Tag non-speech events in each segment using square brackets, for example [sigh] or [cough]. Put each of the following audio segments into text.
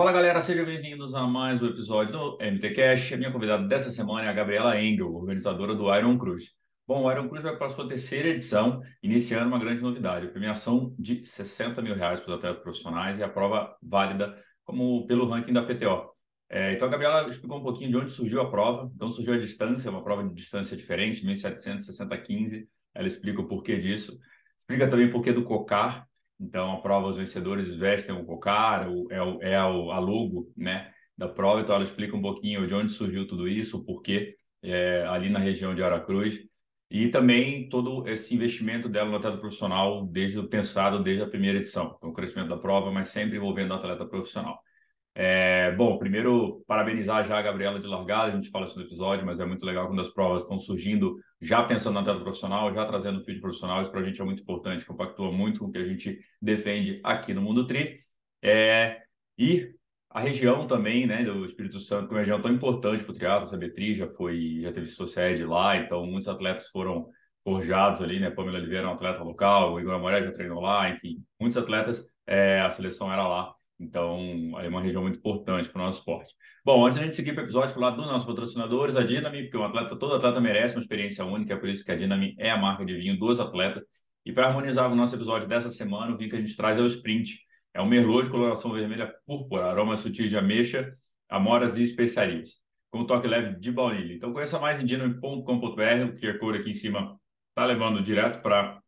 Fala galera, sejam bem-vindos a mais um episódio do MT Cash. A minha convidada dessa semana é a Gabriela Engel, organizadora do Iron Cruz. Bom, o Iron Cruz vai para a sua terceira edição, iniciando uma grande novidade: a premiação de 60 mil reais para os atletas profissionais e a prova válida como pelo ranking da PTO. É, então a Gabriela explicou um pouquinho de onde surgiu a prova. Então surgiu a distância, uma prova de distância diferente, 1.760-15. Ela explica o porquê disso. Explica também o porquê do COCAR, então, a prova, os vencedores vestem o cocar, é, o, é o, a logo né, da prova. Então, ela explica um pouquinho de onde surgiu tudo isso, o porquê, é, ali na região de Aracruz. E também todo esse investimento dela no atleta profissional, desde pensado desde a primeira edição. Então, o crescimento da prova, mas sempre envolvendo o atleta profissional. É, bom, primeiro, parabenizar já a Gabriela de largada, a gente fala isso no episódio, mas é muito legal quando as provas estão surgindo, já pensando na tela profissional, já trazendo feed profissional, isso para a gente é muito importante, compactua muito com o que a gente defende aqui no Mundo Tri. É, e a região também, né, do Espírito Santo, que é uma região tão importante para o triatlo, a Betri já foi, já teve sua sede lá, então muitos atletas foram forjados ali, né, Pamela Oliveira é um atleta local, o Igor Amoré já treinou lá, enfim, muitos atletas, é, a seleção era lá, então, é uma região muito importante para o nosso esporte. Bom, antes da gente seguir para o episódio, falar dos nossos patrocinadores, a Dinami, porque um atleta, todo atleta merece uma experiência única, é por isso que a Dinami é a marca de vinho dos atletas. E para harmonizar o nosso episódio dessa semana, o vinho que a gente traz é o Sprint. É um merlot de coloração vermelha púrpura, aromas sutis de ameixa, amoras e especiarias, com toque leve de baunilha. Então, conheça mais em dinami.com.br, o QR Code aqui em cima está levando direto para...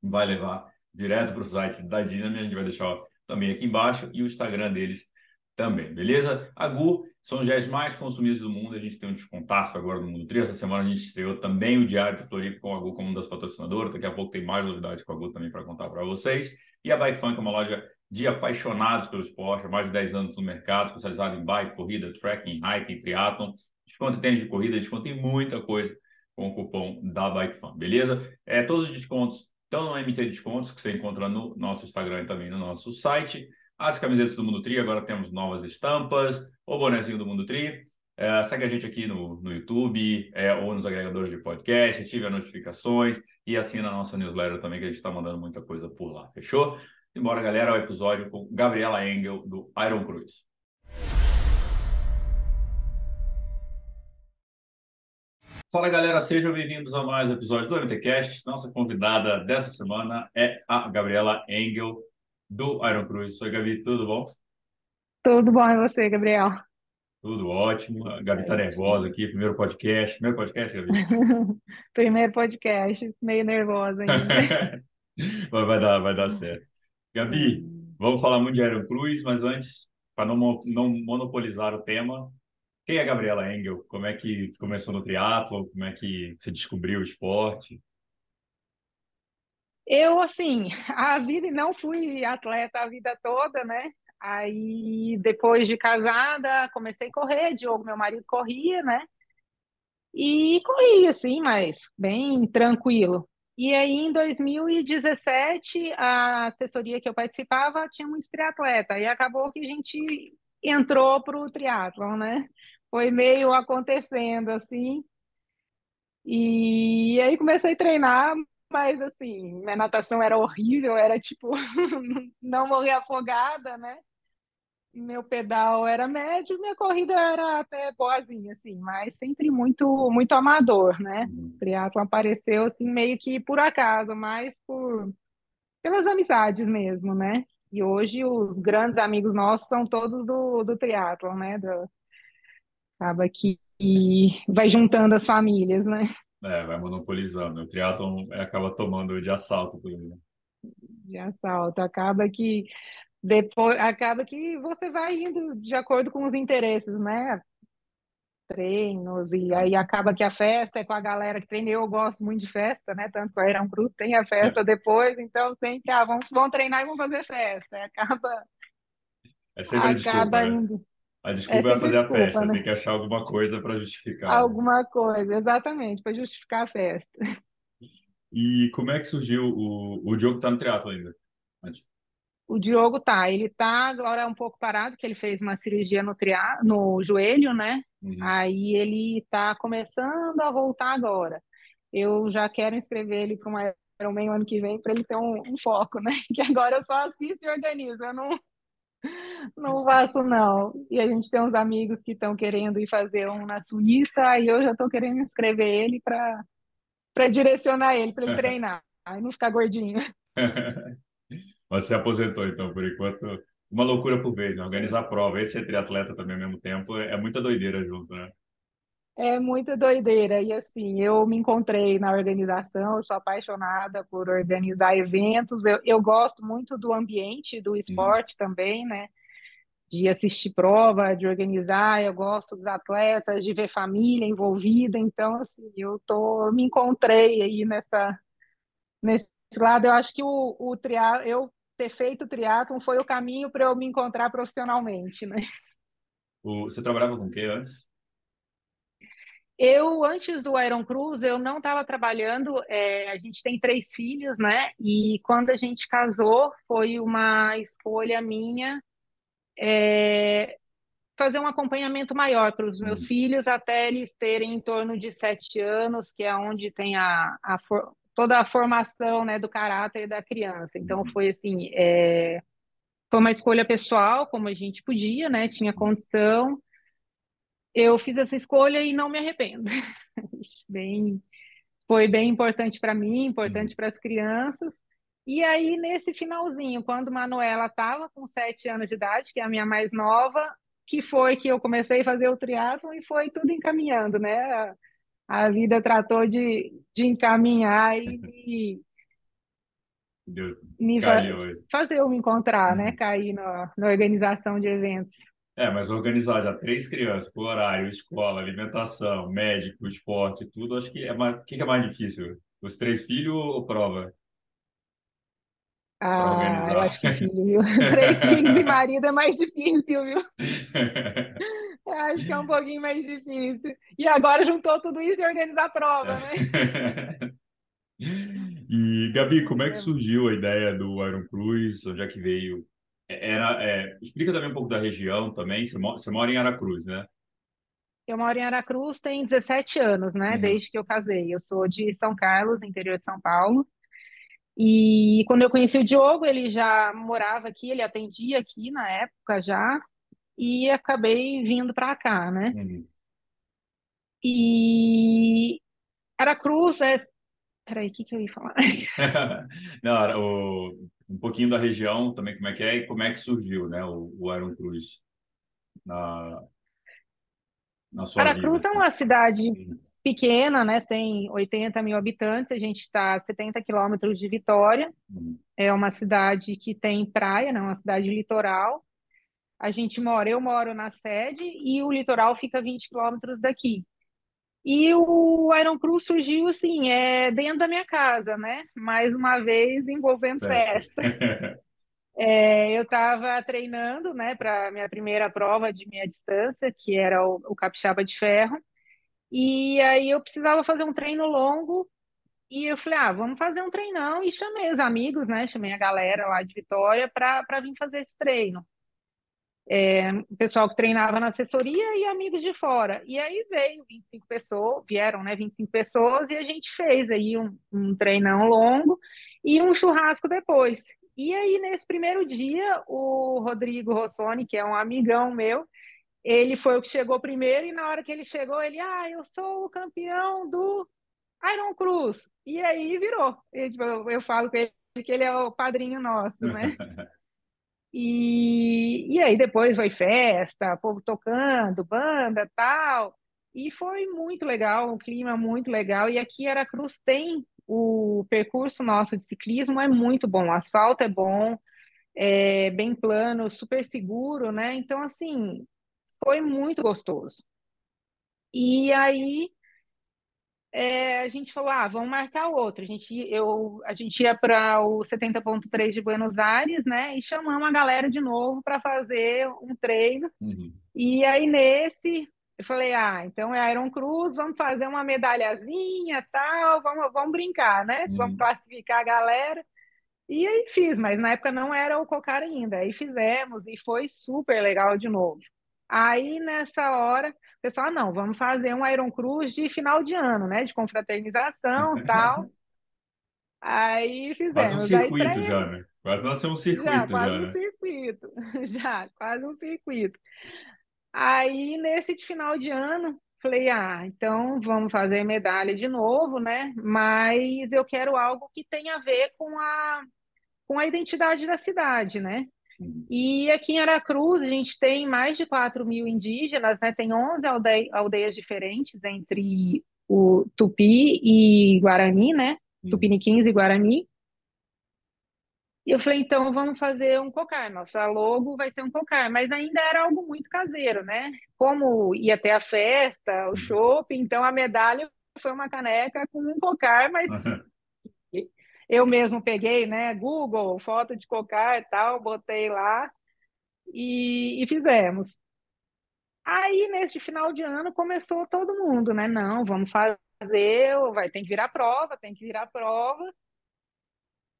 vai levar direto para o site da Dinami, a gente vai deixar também aqui embaixo e o Instagram deles também, beleza? A Gu são os gés mais consumidos do mundo, a gente tem um descontaço agora no Mundo Tri. Essa semana a gente estreou também o Diário de Floripa com a Gu como uma das patrocinadoras, daqui a pouco tem mais novidades com a Gu também para contar para vocês. E a Bike Funk é uma loja de apaixonados pelo esporte, mais de 10 anos no mercado, especializada em bike, corrida, trekking, hiking, triathlon, desconto em tênis de corrida, desconto em muita coisa com o cupom da Bike Fun, beleza? É, todos os descontos então, no MT Descontos, que você encontra no nosso Instagram e também no nosso site. As camisetas do Mundo Tri, agora temos novas estampas, o bonezinho do Mundo Tri. É, segue a gente aqui no, no YouTube é, ou nos agregadores de podcast, ative as notificações e assina a nossa newsletter também, que a gente está mandando muita coisa por lá, fechou? Embora, galera, ao episódio com Gabriela Engel, do Iron Cruz. Fala galera, sejam bem-vindos a mais um episódio do MTCast. Nossa convidada dessa semana é a Gabriela Engel, do Iron Cruz. Oi, Gabi, tudo bom? Tudo bom e você, Gabriel? Tudo ótimo. A Gabi tá nervosa aqui, primeiro podcast. Primeiro podcast, Gabi? [laughs] Primeiro podcast, meio nervosa ainda. [laughs] Mas vai dar, vai dar certo. Gabi, vamos falar muito de Iron Cruz, mas antes, para não, não monopolizar o tema, quem é a Gabriela Engel? Como é que começou no triatlo? Como é que você descobriu o esporte? Eu, assim, [laughs] a vida não fui atleta a vida toda, né? Aí, depois de casada, comecei a correr. Diogo, meu marido, corria, né? E corria, assim, mas bem tranquilo. E aí, em 2017, a assessoria que eu participava tinha muito triatleta. E acabou que a gente entrou para o triatlon, né? Foi meio acontecendo assim. E aí comecei a treinar, mas assim, minha natação era horrível, era tipo [laughs] não morrer afogada, né? Meu pedal era médio, minha corrida era até boazinha, assim, mas sempre muito muito amador, né? Uhum. O triatlo apareceu assim meio que por acaso, mas por pelas amizades mesmo, né? E hoje os grandes amigos nossos são todos do, do triatlo, né? Do, Acaba que vai juntando as famílias, né? É, vai monopolizando. O triatlon acaba tomando de assalto por ele. De assalto. Acaba que depois acaba que você vai indo de acordo com os interesses, né? Treinos, e aí acaba que a festa é com a galera que treina. Eu gosto muito de festa, né? Tanto que a Iron Cruz tem a festa É, depois, então sempre, ah, vamos, vamos treinar e vamos fazer festa. Acaba, é sempre a desculpa, acaba né? A É desculpa é sempre fazer a desculpa, festa, tem né? que achar alguma coisa para justificar, né? Alguma coisa, exatamente, para justificar a festa. E como é que surgiu o, o Diogo tá no triatlo ainda? O Diogo tá, ele tá agora um pouco parado, que ele fez uma cirurgia no, tria... no joelho, né? Uhum. Aí ele tá começando a voltar agora. Eu já quero inscrever ele para um Ironman ano que vem para ele ter um, um foco, né? [laughs] Que agora eu só assisto e organizo, eu não, Não faço, não. E a gente tem uns amigos que estão querendo ir fazer um na Suíça, aí eu já estou querendo inscrever ele para direcionar ele, para ele [laughs] treinar, aí não ficar gordinho. [laughs] Você aposentou, então, por enquanto. Uma loucura por vez, né? Organizar a prova e ser triatleta também ao mesmo tempo é muita doideira junto, né? É muita doideira. E assim, eu me encontrei na organização, eu sou apaixonada por organizar eventos. Eu, eu gosto muito do ambiente do Uhum. esporte também, né? De assistir prova, de organizar. Eu gosto dos atletas, de ver família envolvida. Então, assim, eu tô, me encontrei aí nessa, nesse lado. Eu acho que o, o tria, eu ter feito o triatlon foi o caminho para eu me encontrar profissionalmente, né? O, você trabalhava com o quê antes? Eu, antes do Iron Cruz, eu não estava trabalhando. é, a gente tem três filhos, né? E quando a gente casou, foi uma escolha minha é, fazer um acompanhamento maior para os meus Uhum. filhos até eles terem em torno de sete anos, que é onde tem a, a for- toda a formação, né, do caráter da criança. Então, Uhum. foi assim, é, foi uma escolha pessoal, como a gente podia, né? Tinha condição. Eu fiz essa escolha e não me arrependo. [laughs] Bem foi bem importante para mim, Uhum. importante para as crianças. E aí, nesse finalzinho, quando Manuela estava com sete anos de idade, que é a minha mais nova, que foi que eu comecei a fazer o triatlon e foi tudo encaminhando, né? A, a vida tratou de, de encaminhar e [laughs] me, Deu fazer eu me encontrar, né? Uhum. Cair na, na organização de eventos. É, mas organizar já três crianças por horário, escola, alimentação, médico, esporte, tudo, acho que é mais, o que que é mais difícil? Os três filhos ou prova Ah, eu organizar? acho que filho, viu? [laughs] Três filhos e marido é mais difícil, viu? [laughs] Eu acho que é um pouquinho mais difícil. E agora juntou tudo isso e organizar a prova, né? [laughs] E, Gabi, como é que É, surgiu a ideia do Iron Cruz? Onde é que veio? É- Era, é, explica também um pouco da região também. Você mo- você mora em Aracruz, né? Eu moro em Aracruz tem 17 anos, né? Uhum, Desde que eu casei. Eu sou de São Carlos, interior de São Paulo. E quando eu conheci o Diogo, ele já morava aqui, ele atendia aqui na época já, e acabei vindo para cá, né? uhum. E Aracruz é. Peraí, o que que eu ia falar? [laughs] Não, o, um pouquinho da região também, como é que é e como é que surgiu, né, o, o Iron Cruz na, na sua vida, Aracruz é assim. uma cidade pequena, né? Tem 80 mil habitantes, a gente está a 70 quilômetros de Vitória. uhum, É uma cidade que tem praia, né? Uma cidade litoral. A gente mora, eu moro na sede e o litoral fica 20 quilômetros daqui. E o Iron Cruz surgiu assim, é dentro da minha casa, né? Mais uma vez envolvendo festa. festa. [laughs] É, eu estava treinando, né, para minha primeira prova de meia distância, que era o, o Capixaba de Ferro. E aí eu precisava fazer um treino longo e eu falei, ah, vamos fazer um treinão e chamei os amigos, né? Chamei a galera lá de Vitória para vir fazer esse treino. O pessoal que treinava na assessoria e amigos de fora. E aí veio 25 pessoas, vieram, né, 25 pessoas e a gente fez aí um, um treinão longo e um churrasco depois. E aí, nesse primeiro dia, o Rodrigo Rossoni, que é um amigão meu, ele foi o que chegou primeiro e na hora que ele chegou, ele, ah, eu sou o campeão do Iron Cruz. E aí virou. Tipo, eu, eu falo com ele que ele é o padrinho nosso, né? [laughs] E, e aí depois foi festa, povo tocando, banda, tal. E foi muito legal, um clima muito legal. E aqui Aracruz tem o percurso nosso de ciclismo é muito bom, o asfalto é bom, é bem plano, super seguro, né? Então, assim, foi muito gostoso. E aí é, a gente falou, ah, vamos marcar outro. A gente, eu, a gente ia para o 70.3 de Buenos Aires, né? E chamamos a galera de novo para fazer um treino. Uhum, E aí nesse, eu falei, ah, então é Iron Cruz, vamos fazer uma medalhazinha, tal, vamos, vamos brincar, né? Vamos uhum. classificar a galera. E aí fiz, mas na época não era o cocar ainda. Aí fizemos e foi super legal de novo. Aí nessa hora, o pessoal, ah, não, vamos fazer um Iron Cruz de final de ano, né? De confraternização, [laughs] tal. Aí Quase um fizemos. Aí para circuito já, né? Quase nasceu um Já, circuito quase já, um né? circuito. [laughs] Já, quase um circuito. Aí, nesse de final de ano, falei, ah, então vamos fazer medalha de novo, né? Mas eu quero algo que tenha a ver com a, com a identidade da cidade, né? Uhum. E aqui em Aracruz, a gente tem mais de 4 mil indígenas, né? Tem 11 alde- aldeias diferentes entre o Tupi e Guarani, né? Uhum. Tupiniquins e Guarani. E eu falei, então vamos fazer um cocar. Nossa logo vai ser um cocar, mas ainda era algo muito caseiro, né? Como ia ter a festa, o Uhum. shopping, então a medalha foi uma caneca com um cocar, mas eu mesmo peguei, né? Google, foto de cocar e tal, botei lá e, e fizemos. Aí, nesse final de ano, começou todo mundo, né? Não, vamos fazer, vai, tem que virar prova, tem que virar prova.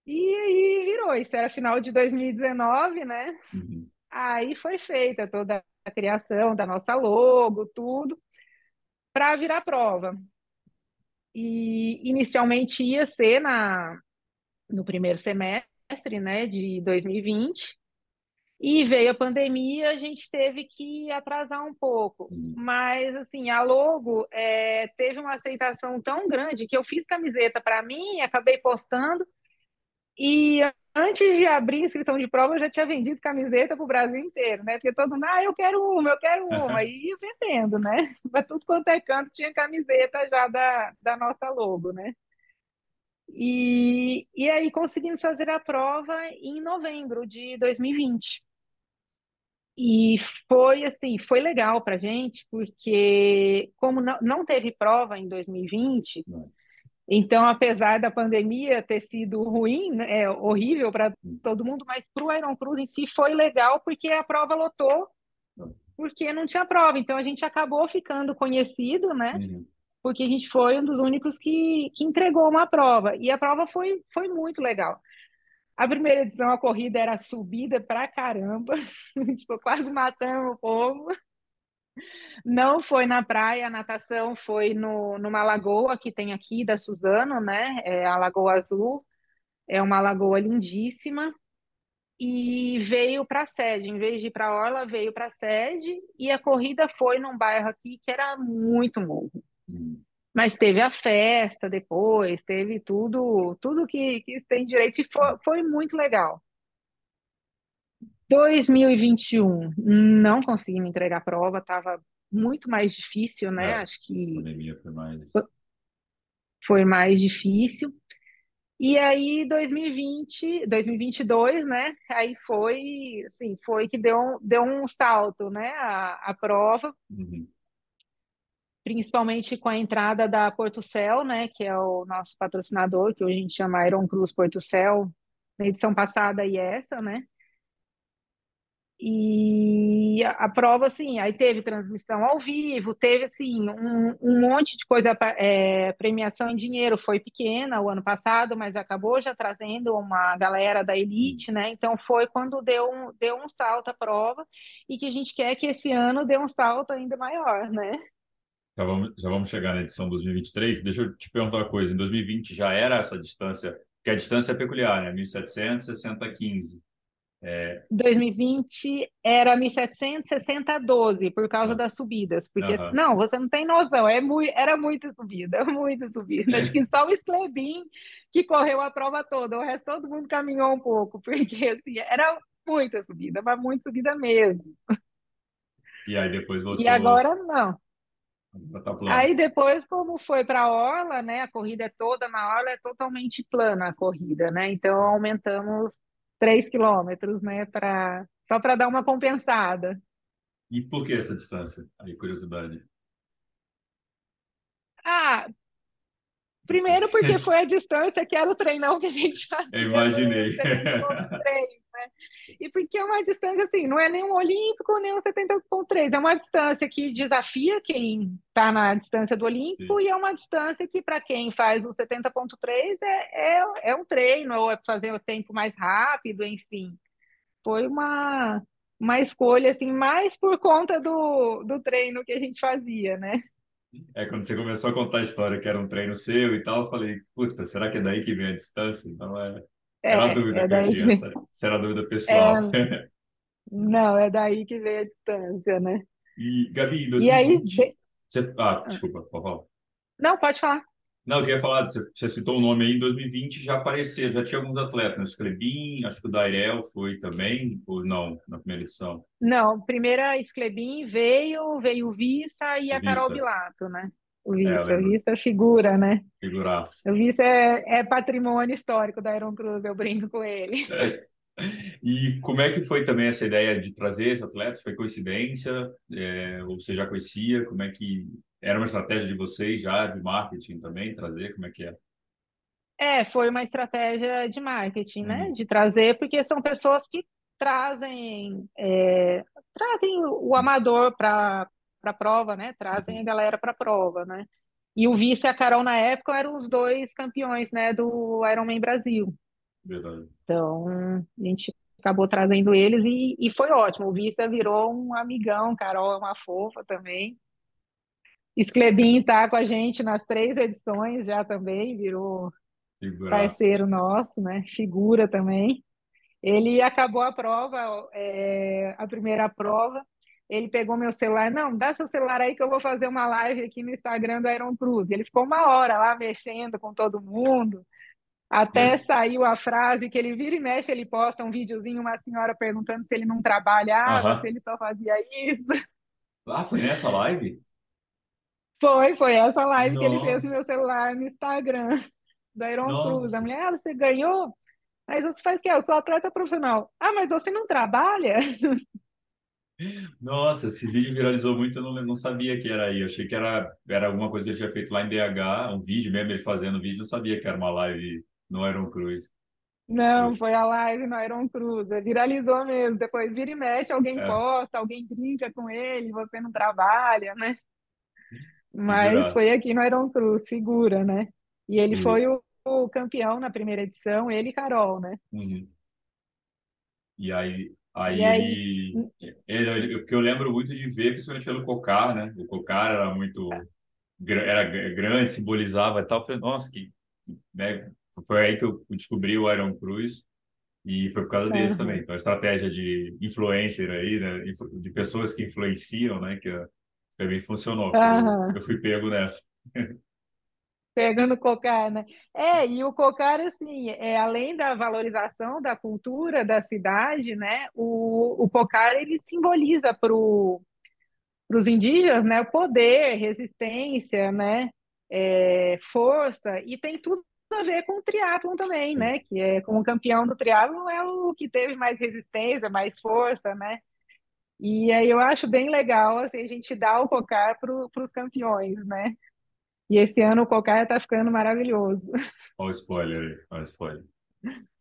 E aí virou, isso era final de 2019, né? Uhum. Aí foi feita toda a criação da nossa logo, tudo, para virar prova. E inicialmente ia ser na, no primeiro semestre, né, de 2020, e veio a pandemia, a gente teve que atrasar um pouco. Uhum. Mas, assim, a logo é, teve uma aceitação tão grande que eu fiz camiseta para mim, acabei postando, E antes de abrir a inscrição de prova, eu já tinha vendido camiseta para o Brasil inteiro, né? Porque todo mundo, ah, eu quero uma, eu quero uma. E ia vendendo, né? [laughs] Para tudo quanto é canto tinha camiseta já da, da nossa logo, né? E, e aí conseguimos fazer a prova em novembro de 2020. E foi assim, foi legal para gente, porque como não, não teve prova em 2020, Não. Então, apesar da pandemia ter sido ruim, né, é horrível para Uhum. todo mundo, mas para o Iron Cruz em si foi legal porque a prova lotou, porque não tinha prova. Então, a gente acabou ficando conhecido, né? Uhum. Porque a gente foi um dos únicos que, que entregou uma prova. E a prova foi, foi muito legal. A primeira edição, a corrida era subida pra caramba, [laughs] tipo, quase matando o povo. Não foi na praia, a natação foi no, numa lagoa que tem aqui da Suzano, né? É a Lagoa Azul. É uma lagoa lindíssima. E veio para a sede, em vez de ir para a Orla, veio para a sede. E a corrida foi num bairro aqui que era muito morro. Mas teve a festa depois, teve tudo, tudo que, que tem direito, e foi, foi muito legal. 2021, não consegui me entregar a prova, estava muito mais difícil, É, né? a Acho que pandemia foi mais. foi mais difícil. E aí, 2020, 2022, né? Aí foi, assim, foi que deu, deu um salto, né? A, a prova, Uhum. Principalmente com a entrada da Portucel, né? Que é o nosso patrocinador, que hoje a gente chama Iron Cruz Portucel, na edição passada e essa, né? E a, a prova, assim, aí teve transmissão ao vivo, teve, assim, um, um monte de coisa, é, premiação em dinheiro foi pequena o ano passado, mas acabou já trazendo uma galera da elite, né? Então foi quando deu um, deu um salto a prova e que a gente quer que esse ano dê um salto ainda maior, né? Já vamos, já vamos chegar na edição 2023. Deixa eu te perguntar uma coisa. Em 2020 já era essa distância, porque a distância é peculiar, né? 1.700, 60, 15. 2020 era 1.760 12 por causa Ah, das subidas, porque não, você não tem noção, é mui, era muita subida, [laughs] muita subida. Acho que só o Sclebin que correu a prova toda, o resto todo mundo caminhou um pouco, [laughs] porque assim, era muita subida, mas muita subida mesmo. E aí depois E voltou agora não. Tá. Aí depois, como foi para a Orla, né? A corrida é toda na Orla, é totalmente plana a corrida, né? Então aumentamos 3 quilômetros, né? Pra, só para dar uma compensada. E por que essa distância? Aí, curiosidade. Ah, primeiro porque foi a distância que era o treinão que a gente [laughs] Eu fazia no imaginei. 70.3, né? E porque é uma distância assim, não é nem um olímpico, nem um 70.3, é uma distância que desafia quem está na distância do olímpico Sim. e é uma distância que para quem faz o 70.3 é, é, é um treino, ou é fazer o tempo mais rápido, enfim. Foi uma, uma escolha assim, mais por conta do, do treino que a gente fazia, né? É quando você começou a contar a história que era um treino seu e tal, eu falei, puta, será que é daí que vem a distância? Então é. Era a É, dúvida é que eu tinha, que, essa, essa era a dúvida pessoal. é, não, é daí que veio a distância, né? E, Gabi, em E aí, 2020, você... Ah, desculpa, por favor. não, pode falar. Não, eu queria falar, você, citou o nome aí, em 2020 já apareceu, já tinha alguns atletas, né? Sclebin, acho que o Dairel foi também, ou não, na primeira edição, Não, primeira Sclebin veio, veio o Vissa e a Carol. Bilato, né? O É, eu Vissa, o é figura, né? figuraça. O Vissa é, é patrimônio histórico da Iron Cruz, eu brinco com ele. [laughs] E como é que foi também essa ideia de trazer esses atletas? Foi coincidência? É, ou você já conhecia? Como é que era uma estratégia de vocês já de marketing também trazer? Como é que é? É, foi uma estratégia de marketing, né? Uhum, De trazer, porque são pessoas que trazem, é, trazem o amador para para a prova, né? Trazem uhum, a galera para a prova, né? E o Vice e a Carol, na época, eram os dois campeões, né, do Ironman Brasil. verdade. Então, a gente acabou trazendo eles e, e foi ótimo. O Vista virou um amigão, Carol é uma fofa também. Sclebin tá com a gente nas três edições já também, virou Figuraça. parceiro nosso, né? Figura também. Ele acabou a prova, é, a primeira prova. Ele pegou meu celular, não, dá seu celular aí que eu vou fazer uma live aqui no Instagram do Iron Cruz. Ele ficou uma hora lá mexendo com todo mundo. Até saiu a frase que ele vira e mexe, ele posta um videozinho, uma senhora perguntando se ele não trabalhava, se ele só fazia isso. Ah, foi nessa live? Foi, foi essa live que ele fez no Nossa, meu celular no Instagram, da Iron Cruz. A nossa. mulher, ah, você ganhou? Mas você faz o quê? Eu sou atleta profissional. Ah, mas você não trabalha? [laughs] Nossa, esse vídeo viralizou muito, eu não, não sabia que era aí. Eu achei que era, era alguma coisa que ele tinha feito lá em BH, um vídeo mesmo, ele fazendo vídeo, não sabia que era uma live no Iron Cruz. Não, foi a live no Iron Cruz. Viralizou mesmo. Depois vira e mexe, alguém É, posta, alguém brinca com ele, você não trabalha, né? Mas foi figuraça. aqui no Iron Cruz, figura, né? E ele O, foi o, o campeão na primeira edição, ele e Carol, né? uhum. E aí, aí aí, ele, ele, ele- porque eu lembro muito de ver, principalmente pelo Cocar, né? O Cocar era muito, gra- era grande, simbolizava e tal. Eu falei, nossa, que, né? Foi aí que eu descobri o Iron Cruz e foi por causa deles também. Então, a estratégia de influencer aí, né? De pessoas que influenciam, né? Que eh, também funcionou, porque eu, eu fui pego nessa. [laughs] pegando cocar, né? É, e o cocar, assim, é, além da valorização da cultura da cidade, né? O, o cocar, ele simboliza para os indígenas, né? O poder, resistência, né? É, força, e tem tudo a ver com o triatlon também, Sim. né? Que é como campeão do triatlon é o que teve mais resistência, mais força, né? E aí eu acho bem legal assim, a gente dar o cocar para os campeões, né? E esse ano o cocar está ficando maravilhoso. Olha o spoiler aí, olha o spoiler.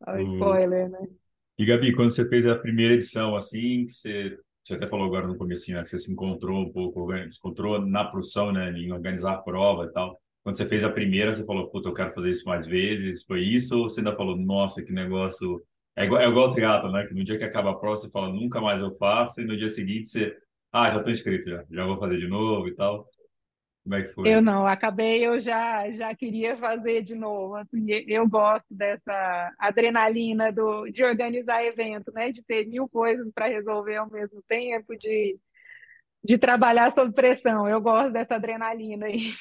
Olha o spoiler, né? E Gabi, quando você fez a primeira edição, assim, que você, você até falou agora no comecinho, né, que você se encontrou um pouco, organi- se encontrou na produção, né, em organizar a prova e tal. Quando você fez a primeira, você falou, puta, eu quero fazer isso mais vezes. Foi isso? Ou você ainda falou, nossa, que negócio... É igual, é igual ao triatlo, né? Que no dia que acaba a prova, você fala, nunca mais eu faço. E no dia seguinte, você, ah, já tô inscrito, já, já vou fazer de novo e tal. Como é que Eu foi? não, acabei, eu já já queria fazer de novo. Assim, eu gosto dessa adrenalina do, de organizar evento, né? De ter mil coisas para resolver ao mesmo tempo, de, de trabalhar sob pressão. Eu gosto dessa adrenalina aí.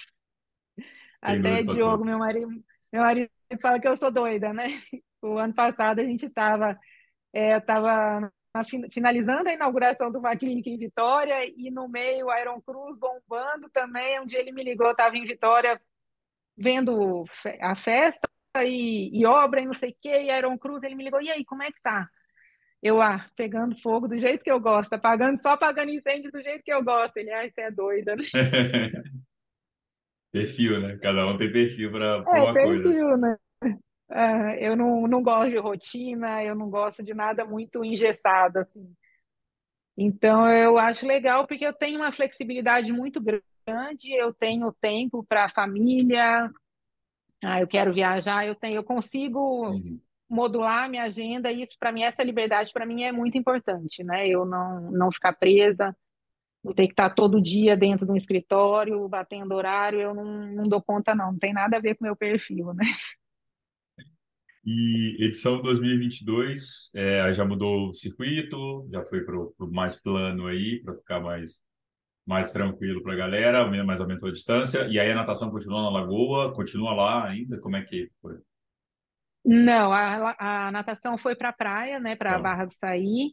Tem Até Diogo, meu marido, meu marido fala que eu sou doida, né? O ano passado a gente estava É, eu estava finalizando a inauguração de uma clínica em Vitória e no meio Iron Cruz bombando também. Um dia ele me ligou, eu estava em Vitória vendo a festa e, e obra e não sei o quê, e Iron Cruz, ele me ligou, e aí, como é que tá? Eu, ah, pegando fogo do jeito que eu gosto, apagando, só apagando incêndio do jeito que eu gosto. Ele, ah, você é doida, né? [laughs] Perfil, né? Cada um tem perfil para É, uma coisa. perfil, né? Ah, eu não, não gosto de rotina, eu não gosto de nada muito engessado, assim. Então, eu acho legal porque eu tenho uma flexibilidade muito grande, eu tenho tempo para a família, ah, eu quero viajar, eu tenho, eu consigo Uhum. modular a minha agenda e isso para mim, essa liberdade para mim é muito importante, né? Eu não, não ficar presa, não ter que estar todo dia dentro de um escritório, batendo horário, eu não, não dou conta não, não tem nada a ver com o meu perfil, né? E edição 2022, é, já mudou o circuito, já foi para o mais plano aí, para ficar mais, mais tranquilo para a galera, mais aumentou a distância. E aí a natação continua na lagoa, continua lá ainda? Como é que foi? Não, a, a natação foi para a praia, né, para a Tá. Barra do Saí,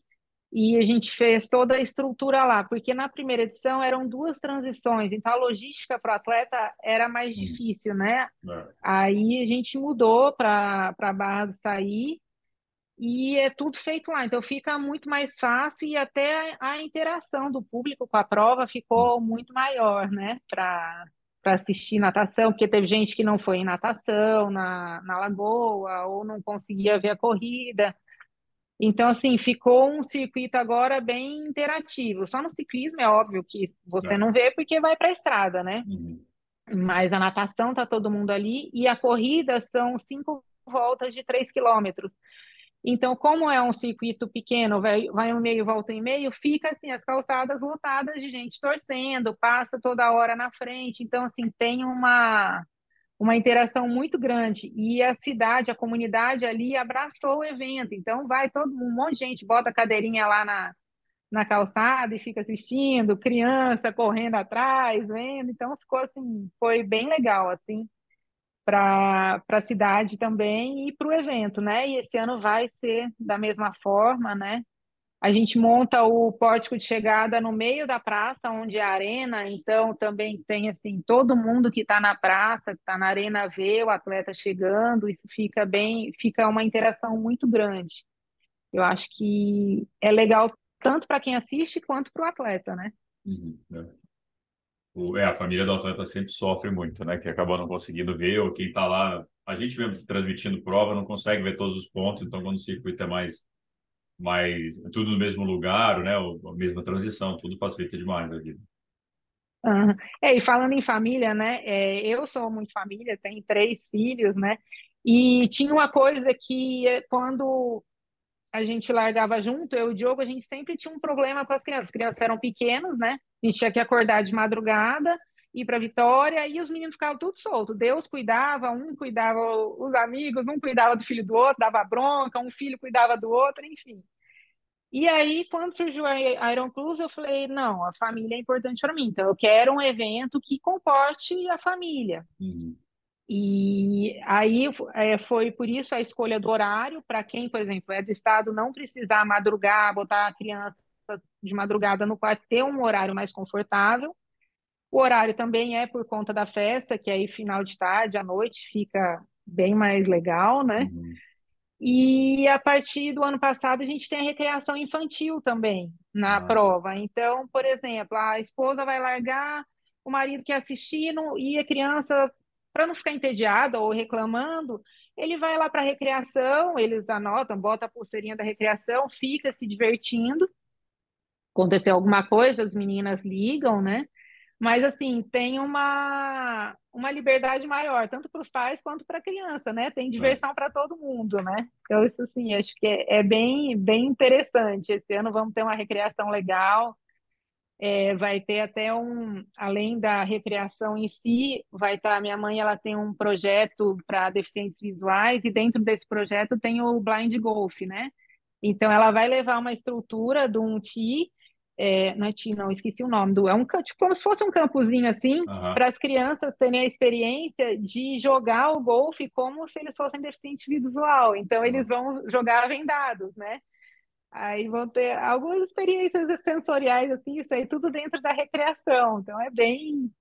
e a gente fez toda a estrutura lá, porque na primeira edição eram duas transições, então a logística para o atleta era mais Hum. difícil, né? É. Aí a gente mudou para para Barra do Saí e é tudo feito lá, então fica muito mais fácil e até a, a interação do público com a prova ficou muito maior, né? Para para assistir natação, porque teve gente que não foi em natação na, na lagoa ou não conseguia ver a corrida. Então, assim, ficou um circuito agora bem interativo. Só no ciclismo é óbvio que você É. não vê porque vai para a estrada, né? Uhum. Mas a natação tá todo mundo ali e a corrida são cinco voltas de três quilômetros. Então, como é um circuito pequeno, vai, vai um meio, volta em meio, fica assim, as calçadas lotadas de gente torcendo, passa toda hora na frente. Então, assim, tem uma, uma interação muito grande. E a cidade, a comunidade ali abraçou o evento. Então, vai todo um monte de gente, bota a cadeirinha lá na, na calçada e fica assistindo, criança correndo atrás, vendo. Então, ficou assim, foi bem legal, assim para a cidade também e para o evento, né? E esse ano vai ser da mesma forma, né? A gente monta o pórtico de chegada no meio da praça, onde é a arena, então também tem assim todo mundo que está na praça, que está na arena vê o atleta chegando, isso fica bem, fica uma interação muito grande. Eu acho que é legal tanto para quem assiste quanto para o atleta, né? Uhum. É. É, a família do atleta sempre sofre muito, né? Que acaba não conseguindo ver, ou quem tá lá, a gente mesmo transmitindo prova, não consegue ver todos os pontos, então quando o circuito é mais, mais tudo no mesmo lugar, né? A mesma transição, tudo facilita demais a vida. Aham. É, e falando em família, né? é, eu sou muito família, tenho três filhos, né? E tinha uma coisa que é, quando a gente largava junto, eu e o Diogo, a gente sempre tinha um problema com as crianças. As crianças eram pequenos, né? A gente tinha que acordar de madrugada, ir para Vitória, e os meninos ficavam tudo soltos. Deus cuidava, um cuidava os amigos, um cuidava do filho do outro, dava bronca, um filho cuidava do outro, enfim. E aí, quando surgiu a Iron Cruz, eu falei, não, a família é importante para mim. Então, eu quero um evento que comporte a família. Uhum. E aí é, foi por isso a escolha do horário, para quem, por exemplo, é do estado, não precisar madrugar, botar a criança de madrugada no quarto, ter um horário mais confortável. O horário também é por conta da festa, que aí final de tarde, à noite, fica bem mais legal, né? Uhum. E a partir do ano passado a gente tem a recreação infantil também na Ah. prova. Então, por exemplo, a esposa vai largar, o marido quer assistir e a criança, para não ficar entediada ou reclamando, ele vai lá para a recreação, eles anotam, bota a pulseirinha da recreação, fica se divertindo. Aconteceu alguma coisa, as meninas ligam, né? Mas assim, tem uma, uma liberdade maior, tanto para os pais quanto para a criança, né? Tem diversão para todo mundo, né? Então, isso assim, acho que é, é bem, bem interessante. Esse ano vamos ter uma recreação legal. É, vai ter até um, além da recreação em si, vai estar, minha mãe, ela tem um projeto para deficientes visuais e dentro desse projeto tem o Blind Golf, né? Então ela vai levar uma estrutura de um TI, é, não é não, esqueci o nome, do, é um, tipo, como se fosse um campozinho assim, Aham. para as crianças terem a experiência de jogar o golfe como se eles fossem deficiente visual. Então eles vão jogar vendados, né? Aí vão ter algumas experiências sensoriais, assim, isso aí tudo dentro da recreação. Então é bem,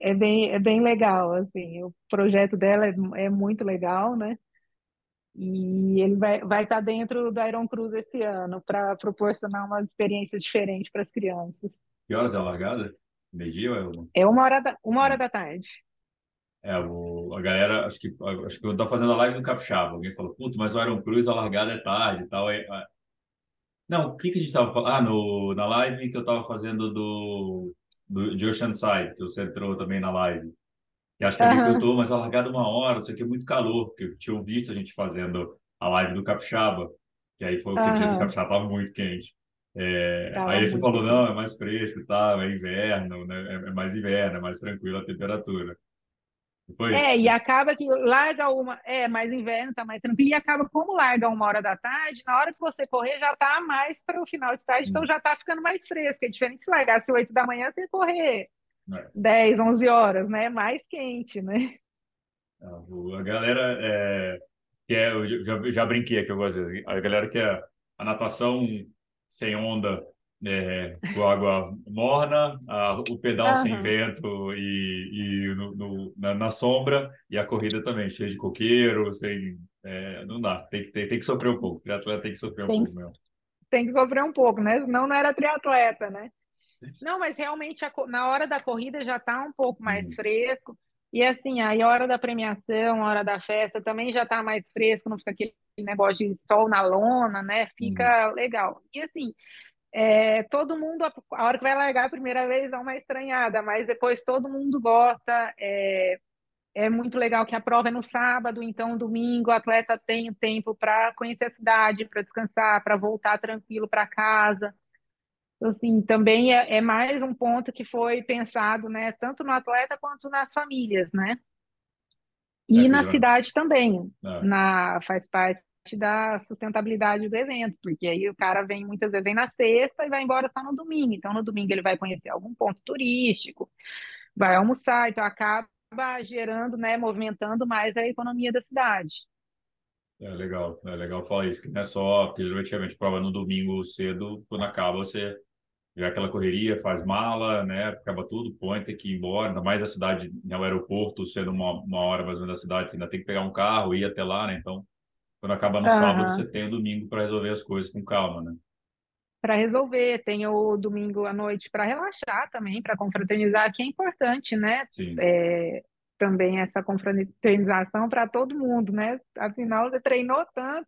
é bem, é bem legal, assim. O projeto dela é, é muito legal, né? E ele vai, vai estar dentro do Iron Cruz esse ano para proporcionar uma experiência diferente para as crianças. Que horas é a largada? Meio-dia? ou é uma- É uma hora da, uma hora da tarde. É, o, a galera, acho que, acho que eu tava fazendo a live no Capixaba. Alguém falou, puto, mas o Iron Cruz, a largada é tarde e tal. Aí, ah, não, o que que a gente tava falando? Ah, no, na live que eu tava fazendo do, do, de Oceanside, que você entrou também na live. E acho que alguém Aham. perguntou, mas a largada é uma hora, isso aqui é muito calor, porque tinham visto a gente fazendo a live do Capixaba, que aí foi o que o dia do. Capixaba tava muito quente. É, aí você muito falou, não, é mais fresco e tal, é inverno, né? É, é mais inverno, é mais tranquila a temperatura. Foi? É, e acaba que larga uma, é, mais inverno, tá mais tranquilo, e acaba como larga uma hora da tarde, na hora que você correr já tá mais para o final de tarde, então Hum, já tá ficando mais fresco. É diferente se largasse 8 da manhã, você correr é. 10, 11 horas, né? Mais quente, né? O- A galera é, que é, eu já, já brinquei aqui algumas vezes, a galera que é a natação sem onda, é, com água [laughs] morna, a- o pedal sem Aham. vento e, e no, no- na, na sombra, e a corrida também, cheia de coqueiro, sem, é, não dá, tem que, tem, tem que sofrer um pouco, o triatleta tem que sofrer um Tem, pouco mesmo. tem que sofrer um pouco, né? Senão não era triatleta, né? Não, mas realmente a na hora da corrida já tá um pouco mais Uhum, fresco. E assim, aí a hora da premiação, a hora da festa também já tá mais fresco, não fica aquele negócio de sol na lona, né? Fica legal. E assim, é, todo mundo, a a hora que vai largar a primeira vez, dá uma estranhada, mas depois todo mundo gosta. É, é muito legal que a prova é no sábado, então domingo o atleta tem o tempo para conhecer a cidade, para descansar, para voltar tranquilo para casa. Então, assim, também é, é mais um ponto que foi pensado, né, tanto no atleta quanto nas famílias, né? É, E que na já, cidade também, é, na, faz parte da sustentabilidade do evento, porque aí o cara vem muitas vezes vem na sexta e vai embora só no domingo. Então, no domingo ele vai conhecer algum ponto turístico, vai almoçar, então acaba gerando, né, movimentando mais a economia da cidade. é legal, é legal falar isso, que não é só, porque geralmente a gente prova no domingo cedo, quando acaba você já aquela correria, faz mala, né? Acaba tudo, põe, tem que ir embora, ainda mais a cidade, né, o aeroporto sendo uma, uma hora mais ou menos da cidade, você ainda tem que pegar um carro, ir até lá, né? Então, quando acaba no sábado, você tem o domingo para resolver as coisas com calma, né? Para resolver, tem o domingo à noite para relaxar também, para confraternizar, que é importante, né? Sim, É, também essa confraternização para todo mundo, né? Afinal, você treinou tanto,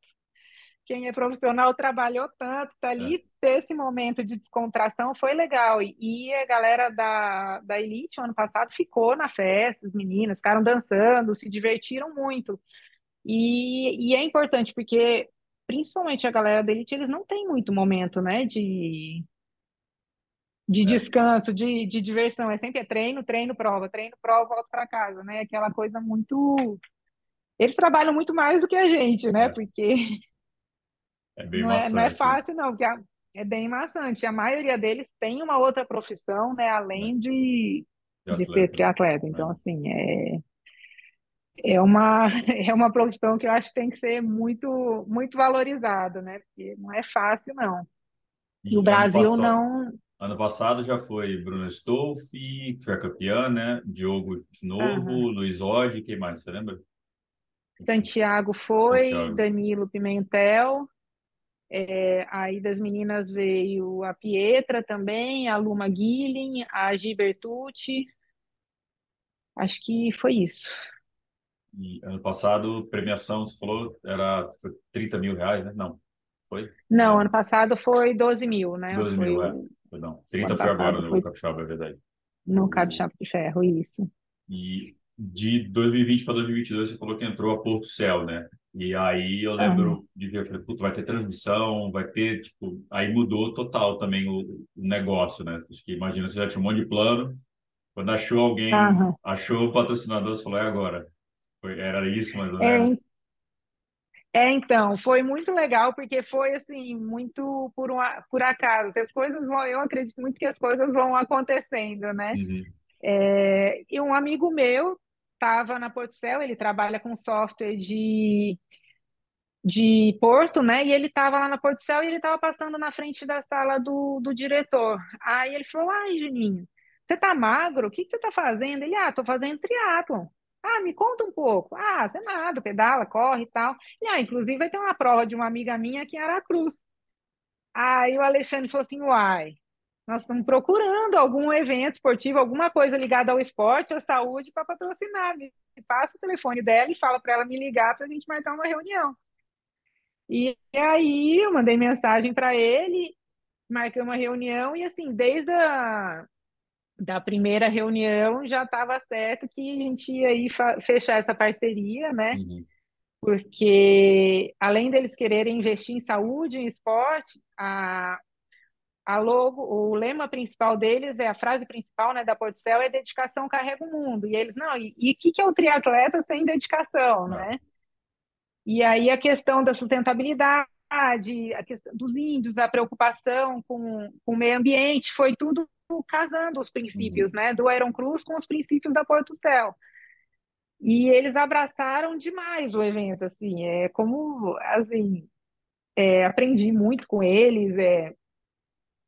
quem é profissional trabalhou tanto, tá é, ali, ter esse momento de descontração foi legal. E, e a galera da, da Elite, ano passado, ficou na festa, as meninas ficaram dançando, se divertiram muito. E, e é importante, porque principalmente a galera da Elite, eles não têm muito momento, né, de, de é, descanso, de, de diversão. É sempre é treino, treino, prova, treino, prova, volta para casa, né? Aquela coisa muito. Eles trabalham muito mais do que a gente, né? é, Porque é bem não é, não é maçante, fácil, não, porque a- é bem maçante. A maioria deles tem uma outra profissão, né? né? Além de, De de ser atleta, triatleta. né? Então, assim, é, é uma, [laughs] é uma profissão que eu acho que tem que ser muito, muito valorizada, né? Porque não é fácil, não. E o E Brasil passado, não. ano passado já foi Bruna Stolfi, que foi a campeã, né? Diogo de novo, Aham. Luiz Oddi, quem mais, você lembra? Santiago foi, Santiago. Danilo Pimentel. É, aí das meninas veio a Pietra também, a Luma Guilin, a Gi Bertucci. Acho que foi isso. E ano passado, premiação, você falou, era foi 30 mil reais, né? Não, foi? Não, Não, ano passado foi 12 mil, né? 12 Foi mil, é. o, Perdão. o 30 ano foi agora passado, no foi Capixaba, é verdade. no O, Chapa de Ferro, isso. e de 2020 para 2022, você falou que entrou a Porto Céu, né? E aí eu Aham, lembro de ver, eu falei, puta, vai ter transmissão, vai ter, tipo, aí mudou total também o, o negócio, né? Acho que imagina, você já tinha um monte de plano, quando achou alguém, achou o patrocinador, você falou, é agora. Foi, era isso mais ou É, menos. É, então, foi muito legal, porque foi assim, muito por, um, por acaso. As coisas vão, eu acredito muito que as coisas vão acontecendo, né? Uhum, É, e um amigo meu estava na Portcel, ele trabalha com software de, de Porto, né? E ele estava lá na Portcel e ele estava passando na frente da sala do, do diretor. Aí ele falou: Ai, Juninho, você tá magro? O que que você tá fazendo? Ele, ah, tô fazendo triatlon. Ah, me conta um pouco. Ah, você nada, pedala, corre e tal. E, ah, inclusive vai ter uma prova de uma amiga minha aqui em Aracruz. Aí o Alexandre falou assim: Uai, nós estamos procurando algum evento esportivo, alguma coisa ligada ao esporte, à saúde, para patrocinar. Me passa o telefone dela e fala para ela me ligar para a gente marcar uma reunião. E aí eu mandei mensagem para ele, marquei uma reunião e assim, desde a da primeira reunião já estava certo que a gente ia fechar essa parceria, né? uhum, Porque além deles quererem investir em saúde, em esporte, a a logo, o lema principal deles é a frase principal, né, da Porticel é dedicação carrega o mundo. E eles não, e o que, que é o triatleta sem dedicação, Não. né? E aí a questão da sustentabilidade, a questão dos índios, a preocupação com, com o meio ambiente, foi tudo casando os Uhum. princípios, né, do Iron Cruz com os princípios da Porticel. E eles abraçaram demais o evento, assim, é como, assim, é, aprendi muito com eles, é,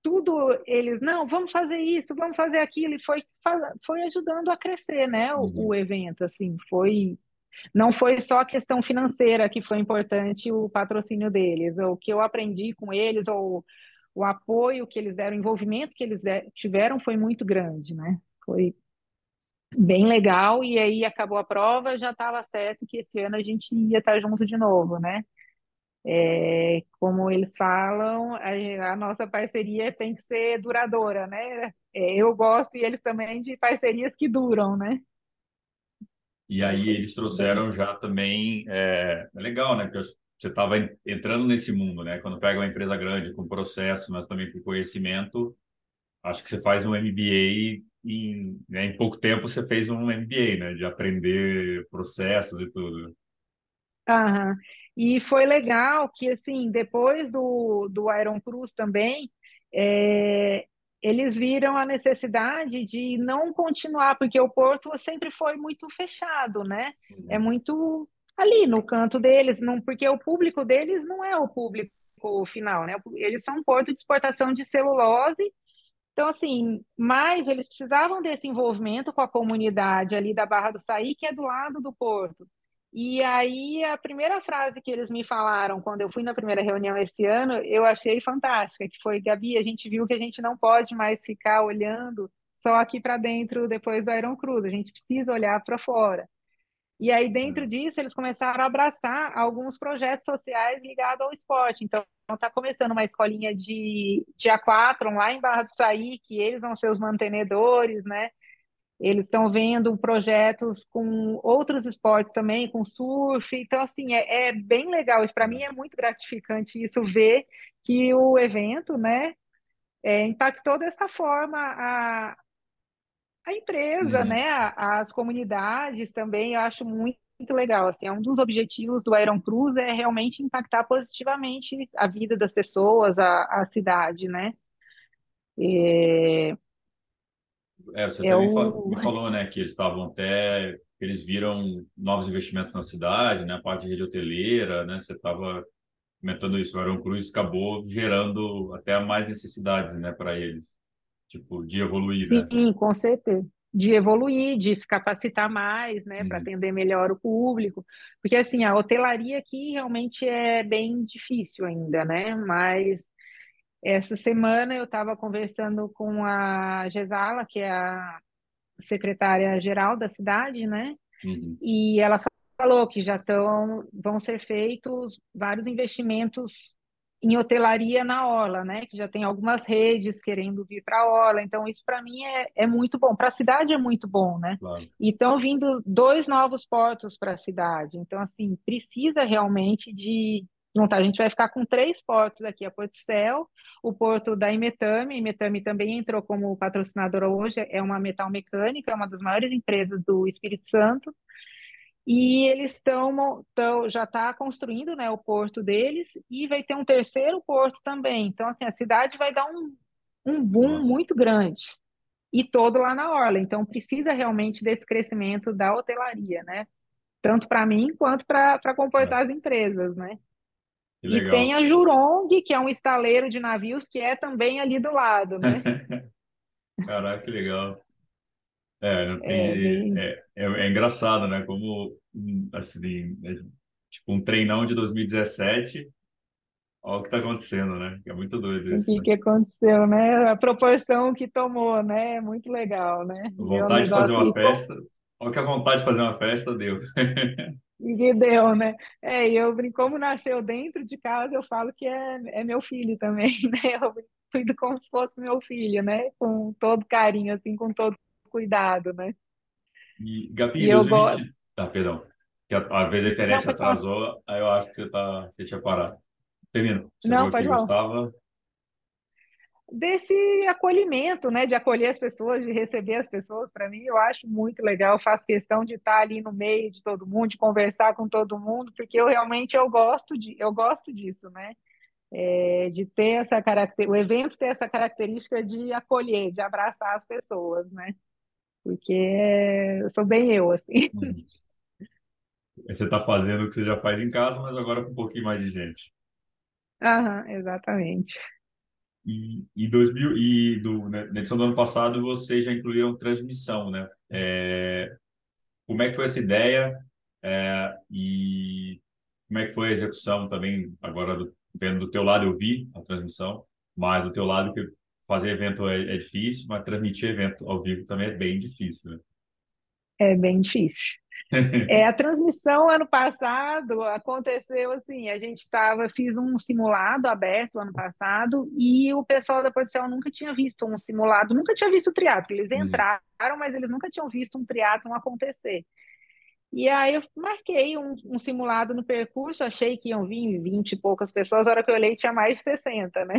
tudo eles, não, vamos fazer isso, vamos fazer aquilo, e foi, foi ajudando a crescer, né, o, Uhum. o evento, assim, foi, não foi só a questão financeira que foi importante o patrocínio deles, o que eu aprendi com eles, ou o apoio que eles deram, o envolvimento que eles tiveram foi muito grande, né, foi bem legal, e aí acabou a prova, já estava certo que esse ano a gente ia estar junto de novo, né, É, como eles falam, a, a nossa parceria tem que ser duradoura, né? É, eu gosto e eles também de parcerias que duram, né? E aí eles trouxeram já também, é, é legal, né? Porque você estava entrando nesse mundo, né? Quando pega uma empresa grande com processo, mas também com conhecimento, acho que você faz um MBA em, né, em pouco tempo você fez um MBA, né? De aprender processos e tudo. Aham. E foi legal que, assim, depois do, do Iron Cruz também, é, eles viram a necessidade de não continuar, porque o Porto sempre foi muito fechado, né? É muito ali no canto deles, não, porque o público deles não é o público final, né? Eles são um porto de exportação de celulose então, assim, mas eles precisavam desse envolvimento com a comunidade ali da Barra do Saí, que é do lado do porto. E aí, a primeira frase que eles me falaram quando eu fui na primeira reunião esse ano, eu achei fantástica, que foi, Gabi, a gente viu que a gente não pode mais ficar olhando só aqui para dentro depois do Iron Cruz, a gente precisa olhar para fora. E aí, dentro disso, eles começaram a abraçar alguns projetos sociais ligados ao esporte. Então, está começando uma escolinha de, de aquatron lá em Barra do Saí, que eles vão ser os mantenedores, né? Eles estão vendo projetos com outros esportes também, com surf. Então, assim, é, é bem legal. Isso para mim é muito gratificante isso ver que o evento, né, é, impactou dessa forma a, a empresa, Uhum. né, as comunidades também, eu acho muito, muito legal. Assim, é um dos objetivos do Iron Cruz é realmente impactar positivamente a vida das pessoas, a, a cidade, né? É, É, você é também o [laughs] me falou, né, que eles estavam até, eles viram novos investimentos na cidade, né, a parte de rede hoteleira, né, você estava comentando isso, o Arão Cruz acabou gerando até mais necessidades, né, para eles, tipo, de evoluir, né? sim, com certeza. De evoluir, de se capacitar mais, né, para Uhum, atender melhor o público, porque assim, a hotelaria aqui realmente é bem difícil ainda, né? Mas essa semana eu estava conversando com a Gesala, que é a secretária-geral da cidade, né? uhum, E ela falou que já estão, vão ser feitos vários investimentos em hotelaria na Orla, né? Que já tem algumas redes querendo vir para a Orla. Então, isso para mim é, é muito bom. Para a cidade é muito bom, né? claro. E estão vindo dois novos portos para a cidade. Então, assim, precisa realmente de juntar. A gente vai ficar com três portos aqui: a Porto Céu, o porto da Imetame. A Imetame também entrou como patrocinadora hoje, é uma metal mecânica, é uma das maiores empresas do Espírito Santo. E eles estão já está construindo, né, o porto deles e vai ter um terceiro porto também. Então, assim, a cidade vai dar um, um boom Nossa, muito grande e todo lá na orla. Então, precisa realmente desse crescimento da hotelaria, né? Tanto para mim quanto para é, comportar as empresas, né? E tem a Jurong, que é um estaleiro de navios que é também ali do lado, né? [laughs] Caraca, que legal. É, É tem, bem é, é, é engraçado, né, como, hum, assim, é, tipo, um treinão de 2017, olha o que tá acontecendo, né? É muito doido o isso, que né? que aconteceu, né? A proporção que tomou, né? É muito legal, né? É Vontade de fazer uma festa, olha que a vontade de fazer uma festa deu. [laughs] E que deu, né? É, e eu brinco, como nasceu dentro de casa, eu falo que é, é meu filho também, [laughs] né? Eu cuido como se fosse meu filho, né? Com todo carinho, assim, com todo cuidado, né? E, Gabi, E eu gosto. 2020... Ah, perdão. Que às vezes a Não, internet falar. atrasou, aí eu acho que você, tá, você tinha parado. Termina. Você Não, falou que gostava. Desse acolhimento, né, de acolher as pessoas, de receber as pessoas, para mim eu acho muito legal, eu faço questão de estar ali no meio de todo mundo, de conversar com todo mundo, porque eu realmente eu gosto de, eu gosto disso, né? É, de ter essa característica, o evento ter essa característica de acolher, de abraçar as pessoas, né? Porque eu sou bem eu, assim. Uhum. Você está fazendo o que você já faz em casa, mas agora com um pouquinho mais de gente. Aham, exatamente. E, e 2000 e do, né, na edição do ano passado vocês já incluíram transmissão, né? É, como é que foi essa ideia é, e como é que foi a execução também? Agora do, vendo do teu lado eu vi a transmissão, mas do teu lado que fazer evento é, é difícil, mas transmitir evento ao vivo também é bem difícil, né? É bem difícil. É, a transmissão ano passado aconteceu assim, a gente estava, fiz um simulado aberto ano passado e o pessoal da Portugal nunca tinha visto um simulado, nunca tinha visto o triatlo. Eles uhum. entraram, mas eles nunca tinham visto um triatlo acontecer. E aí eu marquei um, um, simulado no percurso, achei que iam vir 20 e poucas pessoas, a hora que eu olhei tinha mais de 60, né?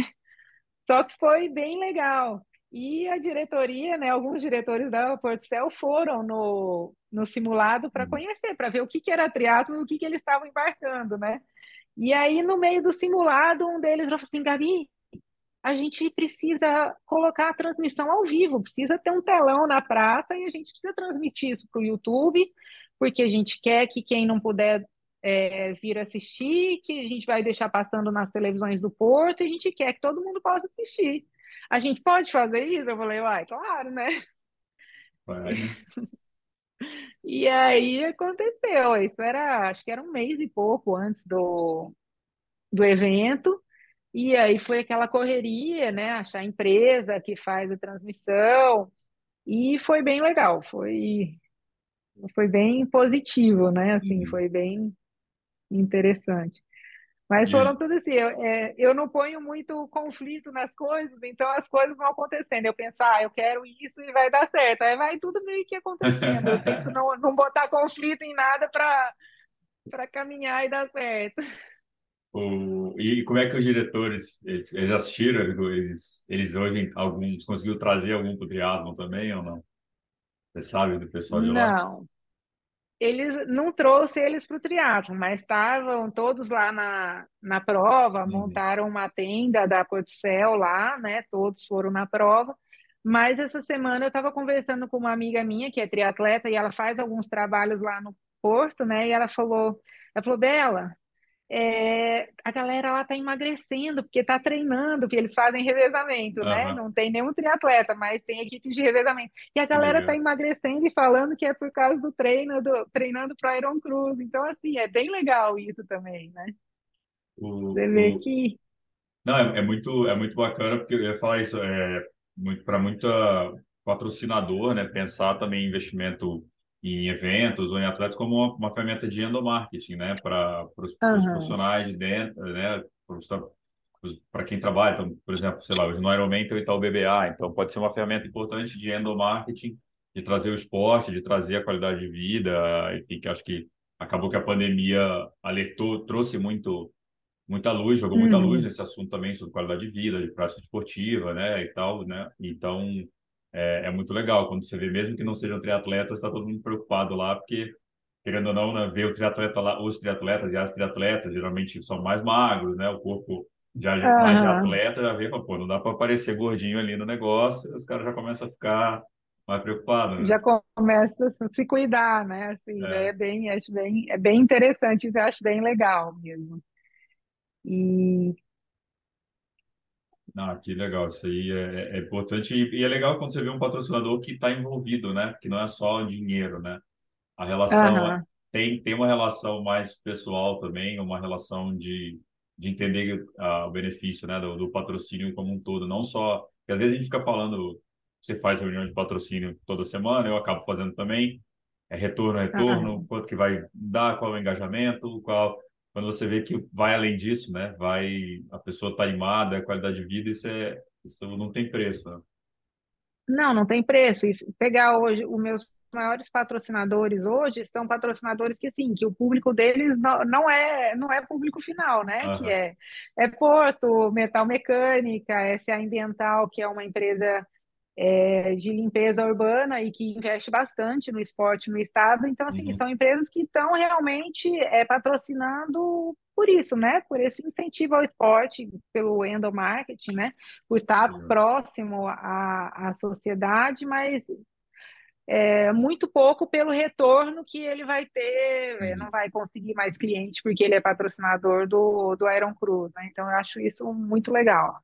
Só que foi bem legal. E a diretoria, né, alguns diretores da Portcel foram no, no simulado para uhum. conhecer, para ver o que, que era triatlo e o que, que eles estavam embarcando, né? E aí, no meio do simulado, um deles falou assim, Gabi, a gente precisa colocar a transmissão ao vivo, precisa ter um telão na praça e a gente precisa transmitir isso para o YouTube, porque a gente quer que quem não puder é, vir assistir, que a gente vai deixar passando nas televisões do Porto, e a gente quer que todo mundo possa assistir. A gente pode fazer isso? Eu falei, uai, claro, né? Vai. [laughs] E aí aconteceu, isso era, acho que era um mês e pouco antes do, do evento, e aí foi aquela correria, né? Achar a empresa que faz a transmissão, e foi bem legal, foi, foi bem positivo, né? Assim, uhum. foi bem interessante. Mas foram tudo assim, eu, é, eu não ponho muito conflito nas coisas, então as coisas vão acontecendo. Eu penso, ah, eu quero isso e vai dar certo. Aí vai tudo meio que acontecendo. Eu [laughs] tento não, não botar conflito em nada para caminhar e dar certo. O, e como é que os diretores, eles, assistiram? Eles, eles hoje, alguns conseguiram trazer algum para o triatlon também ou não? Você sabe do pessoal de lá? Não, eles não trouxe eles para o triatlo, mas estavam todos lá na, na prova, uhum. montaram uma tenda da Porticel lá, né? Todos foram na prova. Mas essa semana eu estava conversando com uma amiga minha que é triatleta e ela faz alguns trabalhos lá no Porto, né? E ela falou, ela falou, Bela, é, a galera lá está emagrecendo, porque está treinando, porque eles fazem revezamento, uhum. né? Não tem nenhum triatleta, mas tem equipes de revezamento. E a galera está emagrecendo e falando que é por causa do treino, do, treinando para Iron Cruz. Então, assim, é bem legal isso também, né? O, Você vê o... que. Não, é, é, muito, é muito bacana, porque eu ia falar isso, é muito para muita patrocinador, né? Pensar também em investimento em eventos ou em atletas como uma, uma ferramenta de endomarketing, né, para os uhum. profissionais de dentro, né, para quem trabalha, então, por exemplo, sei lá, hoje no Ironman tem o Itaú BBA, então pode ser uma ferramenta importante de endomarketing, de trazer o esporte, de trazer a qualidade de vida, enfim, que acho que acabou que a pandemia alertou, trouxe muito muita luz, jogou muita luz uhum. nesse assunto também sobre qualidade de vida, de prática esportiva, né, e tal, né, então é, é, muito legal quando você vê, mesmo que não sejam triatletas, está todo mundo preocupado lá, porque, querendo ou não, né, ver o triatleta lá, os triatletas e as triatletas, geralmente são mais magros, né? O corpo já, uhum. mais de atleta já vê, pô, não dá para aparecer gordinho ali no negócio, os caras já começam a ficar mais preocupados. Né? Já começa a se cuidar, né? Assim, é. é bem, acho bem, é bem interessante, eu acho bem legal mesmo. E ah, que legal, isso aí é, é importante e, e, é legal quando você vê um patrocinador que está envolvido, né? Que não é só dinheiro, né? A relação uhum. tem, tem uma relação mais pessoal também, uma relação de, de entender uh, o benefício, né? Do, do, patrocínio como um todo, não só... Porque às vezes a gente fica falando, você faz reunião de patrocínio toda semana, eu acabo fazendo também, é retorno, retorno, uhum. quanto que vai dar, qual é o engajamento, qual quando você vê que vai além disso, né? Vai a pessoa está animada, a qualidade de vida, isso é isso não tem preço. Né? Não, não tem preço. Isso, pegar hoje os meus maiores patrocinadores hoje são patrocinadores que, sim, que o público deles não, não é não é público final, né? Aham. Que é, é Porto, Metal Mecânica, SA Ambiental, que é uma empresa é, de limpeza urbana e que investe bastante no esporte no estado. Então, assim, Uhum. são empresas que estão realmente é, patrocinando por isso, né? Por esse incentivo ao esporte, pelo endomarketing, né? Por estar Legal. próximo à, à sociedade, mas é, muito pouco pelo retorno que ele vai ter, é, não Uhum. vai conseguir mais cliente porque ele é patrocinador do, do Iron Cruz, né? Então, eu acho isso muito legal.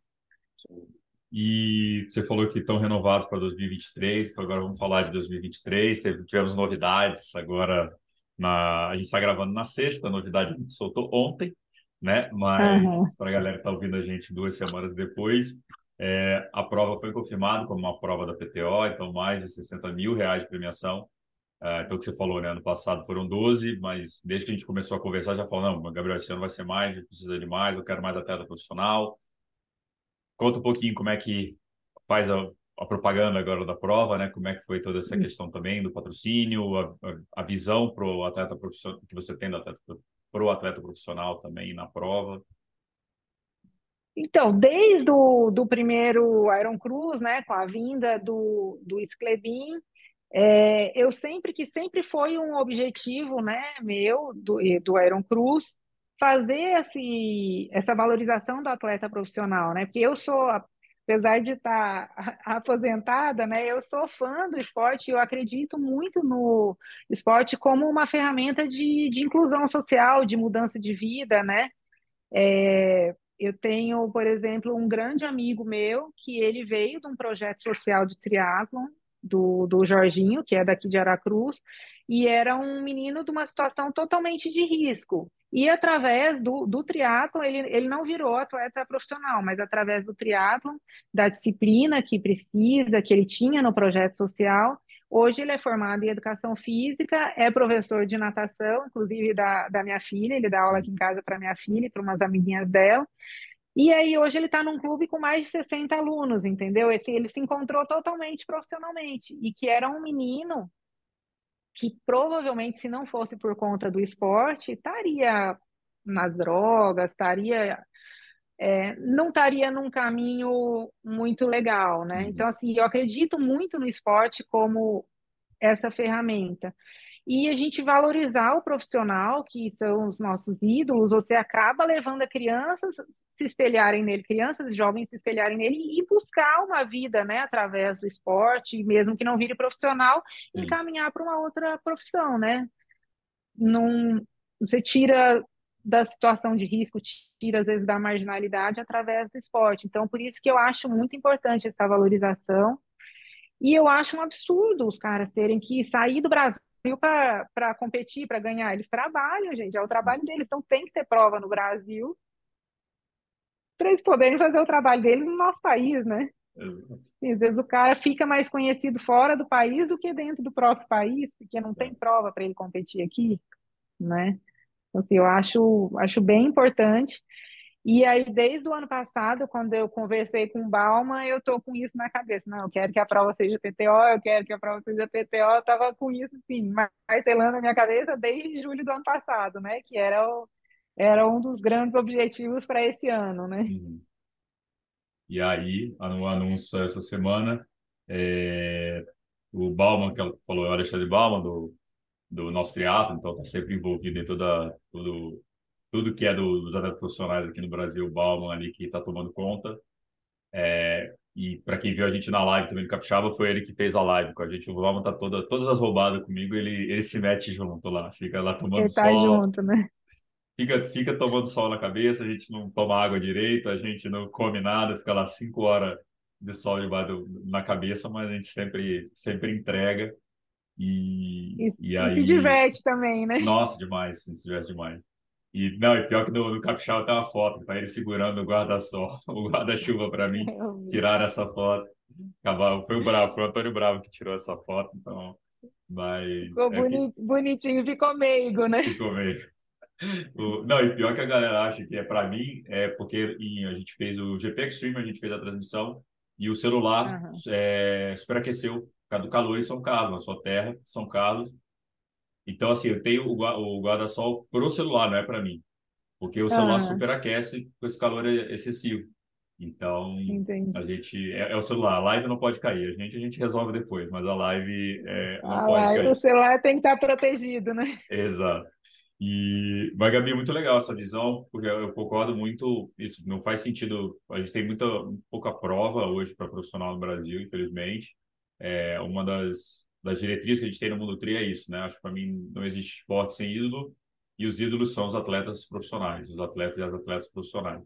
E você falou que estão renovados para 2023, então agora vamos falar de 2023. Teve, tivemos novidades agora. Na, a gente está gravando na sexta, a novidade a gente soltou ontem, né? Mas para a galera que está ouvindo a gente duas semanas depois, é, a prova foi confirmada como uma prova da PTO, então mais de 60 mil reais de premiação. É, então, o que você falou, né? Ano passado foram 12, mas desde que a gente começou a conversar, já falou: não, Gabriel, esse ano vai ser mais, a gente precisa de mais, eu quero mais atleta profissional. Conta um pouquinho como é que faz a, a propaganda agora da prova, né? Como é que foi toda essa questão também do patrocínio, a, a, a visão para o atleta profissional que você tem do atleta para o atleta profissional também na prova. Então, desde o do primeiro Iron Cruz, né, com a vinda do, do Sclebin, é, eu sempre que sempre foi um objetivo, né, meu do, do Iron Cruz fazer esse, essa valorização do atleta profissional, né? Porque eu sou, apesar de estar [laughs] aposentada, né, eu sou fã do esporte, eu acredito muito no esporte como uma ferramenta de, de inclusão social, de mudança de vida, né? É, eu tenho, por exemplo, um grande amigo meu que ele veio de um projeto social de triatlon do, do Jorginho, que é daqui de Aracruz, e era um menino de uma situação totalmente de risco. E através do, do triatlon, ele, ele não virou atleta profissional, mas através do triatlon, da disciplina que precisa, que ele tinha no projeto social, Hoje ele é formado em educação física, é professor de natação, inclusive da, da minha filha, ele dá aula aqui em casa para minha filha e para umas amiguinhas dela. E aí hoje ele está num clube com mais de 60 alunos, entendeu? Esse, ele se encontrou totalmente profissionalmente e que era um menino que provavelmente, se não fosse por conta do esporte, estaria nas drogas, estaria é, não estaria num caminho muito legal, né? Então, Uhum. assim, eu acredito muito no esporte como essa ferramenta. E a gente valorizar o profissional, que são os nossos ídolos, você acaba levando a crianças se espelharem nele, crianças e jovens se espelharem nele e buscar uma vida, né, através do esporte, mesmo que não vire profissional, Sim. encaminhar para uma outra profissão, né? Não, você tira da situação de risco, tira às vezes da marginalidade através do esporte. Então, por isso que eu acho muito importante essa valorização. E eu acho um absurdo os caras terem que sair do Brasil para competir, para ganhar. Eles trabalham, gente, é o trabalho deles. Então tem que ter prova no Brasil para eles poderem fazer o trabalho deles no nosso país, né? E às vezes o cara fica mais conhecido fora do país do que dentro do próprio país, porque não tem prova para ele competir aqui, né? Então, assim, eu acho, acho bem importante. E aí, desde o ano passado, quando eu conversei com o Bauman, eu tô com isso na cabeça. Não, eu quero que a prova seja PTO, eu quero que a prova seja PTO. Eu tava com isso, assim, martelando na minha cabeça desde julho do ano passado, né? Que era, o, era um dos grandes objetivos para esse ano, né? Uhum. E aí, o anúncio essa semana, é, o Bauman, que ela falou, é o Alexandre Bauman, do, do nosso teatro, então está sempre envolvido em toda, tudo, tudo que é do, dos atletas profissionais aqui no Brasil, o Bauman ali que está tomando conta. É, e para quem viu a gente na live também do Capixaba, foi ele que fez a live com a gente. O Bauman tá toda, todas as roubadas comigo, ele, ele se mete junto lá, fica lá tomando Ele tá sol, junto, né? Fica, fica tomando sol na cabeça, a gente não toma água direito, a gente não come nada, fica lá cinco horas de sol debaixo na cabeça, mas a gente sempre, sempre entrega. E, E, e e se aí, diverte também, né? nossa, demais, se diverte demais. E não, e pior que no, no Capixaba tem uma foto, tá ele segurando o guarda-sol, [laughs] o guarda-chuva para mim, vi. tirar essa foto. Foi o Bravo, foi o Antônio Bravo que tirou essa foto, então, mas Ficou é que boni- bonitinho, ficou meigo, né? ficou meio. O, não, e pior que a galera acha que é para mim, é porque em- a gente fez o GP Extreme, a gente fez a transmissão e o celular Aham. é, superaqueceu causa do calor em São Carlos, na sua terra, São Carlos. Então, assim, eu tenho o guarda-sol pro celular, não é para mim. Porque o celular Ah, superaquece com esse calor excessivo. Então, a entendi. gente... É, é o celular, a live não pode cair. A gente, a gente resolve depois, mas a live é, não Ah pode o cair. celular tem que estar protegido, né? Exato. E, mas, Gabi, muito legal essa visão, porque eu concordo muito, isso não faz sentido, a gente tem muita, pouca prova hoje para profissional no Brasil, infelizmente. É, uma das, das diretrizes que a gente tem no Mundo Tri é isso, né? Acho que para mim não existe esporte sem ídolo, e os ídolos são os atletas profissionais, os atletas e as atletas profissionais.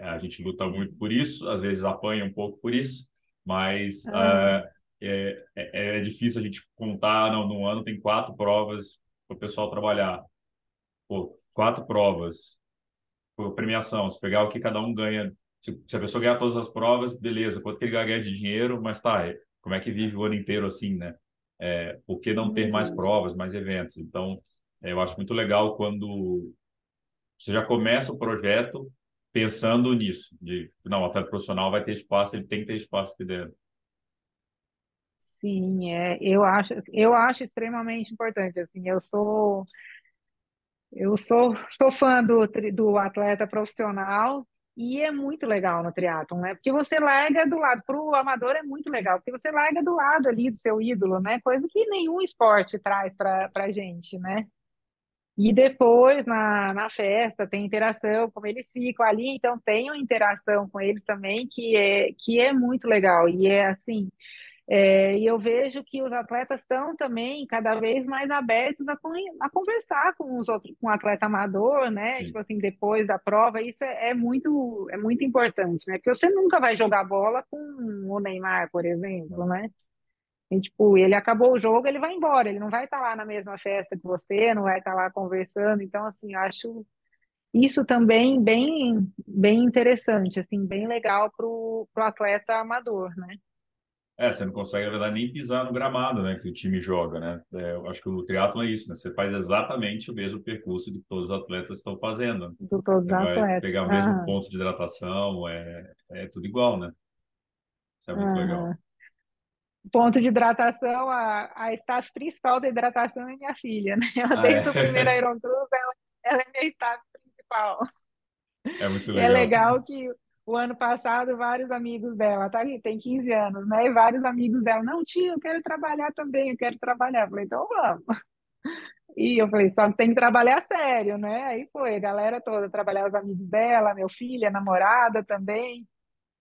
É, a gente luta muito por isso, às vezes apanha um pouco por isso, mas Ah, ah, é, é, é difícil a gente contar, não, no ano tem quatro provas para o pessoal trabalhar pô, quatro provas, pô, premiação, se pegar o que cada um ganha, se, se a pessoa ganhar todas as provas, beleza, quanto que ele vai ganhar de dinheiro, mas tá, é, como é que vive o ano inteiro assim, né? É, por que não ter mais uhum. provas, mais eventos? Então, é, eu acho muito legal quando você já começa o projeto pensando nisso, de, não, o atleta profissional vai ter espaço, ele tem que ter espaço aqui dentro. Sim, é, eu acho, eu acho extremamente importante, assim, eu sou Eu sou, sou fã do, do atleta profissional e é muito legal no triatlon, né? Porque você larga do lado, para o amador é muito legal, porque você larga do lado ali do seu ídolo, né? Coisa que nenhum esporte traz para para gente, né? E depois na, na festa tem interação, como eles ficam ali, então tem uma interação com eles também que é, que é muito legal. E é assim, é, e eu vejo que os atletas estão também cada vez mais abertos a, a conversar com os outros, com o atleta amador, né? Tipo Sim. assim, depois da prova, isso é, é muito, é muito importante, né? Porque você nunca vai jogar bola com o Neymar, por exemplo, né? E, tipo, ele acabou o jogo, ele vai embora, ele não vai estar lá na mesma festa que você, não vai estar lá conversando. Então, assim, eu acho isso também bem, bem interessante, assim, bem legal pro, pro atleta amador, né? É, você não consegue, na verdade, nem pisar no gramado, né, que o time joga, né? É, eu acho que o triatlo é isso, né? Você faz exatamente o mesmo percurso que todos os atletas estão fazendo. De todos os Você vai atletas. pegar o mesmo ponto de hidratação, é, é tudo igual, né? Isso é muito legal. Ponto de hidratação, a, a staff principal da hidratação é minha filha, né? Ela, Ah, desde o primeiro é. Iron Cruz, ela, ela é minha staff principal. É muito E é legal. legal que o ano passado, vários amigos dela, tá tem 15 anos, né? E vários amigos dela, não, tio, eu quero trabalhar também, eu quero trabalhar. Eu falei, então vamos. E eu falei, só que tem que trabalhar sério, né? Aí foi, a galera toda, trabalhar os amigos dela, meu filho, a namorada também.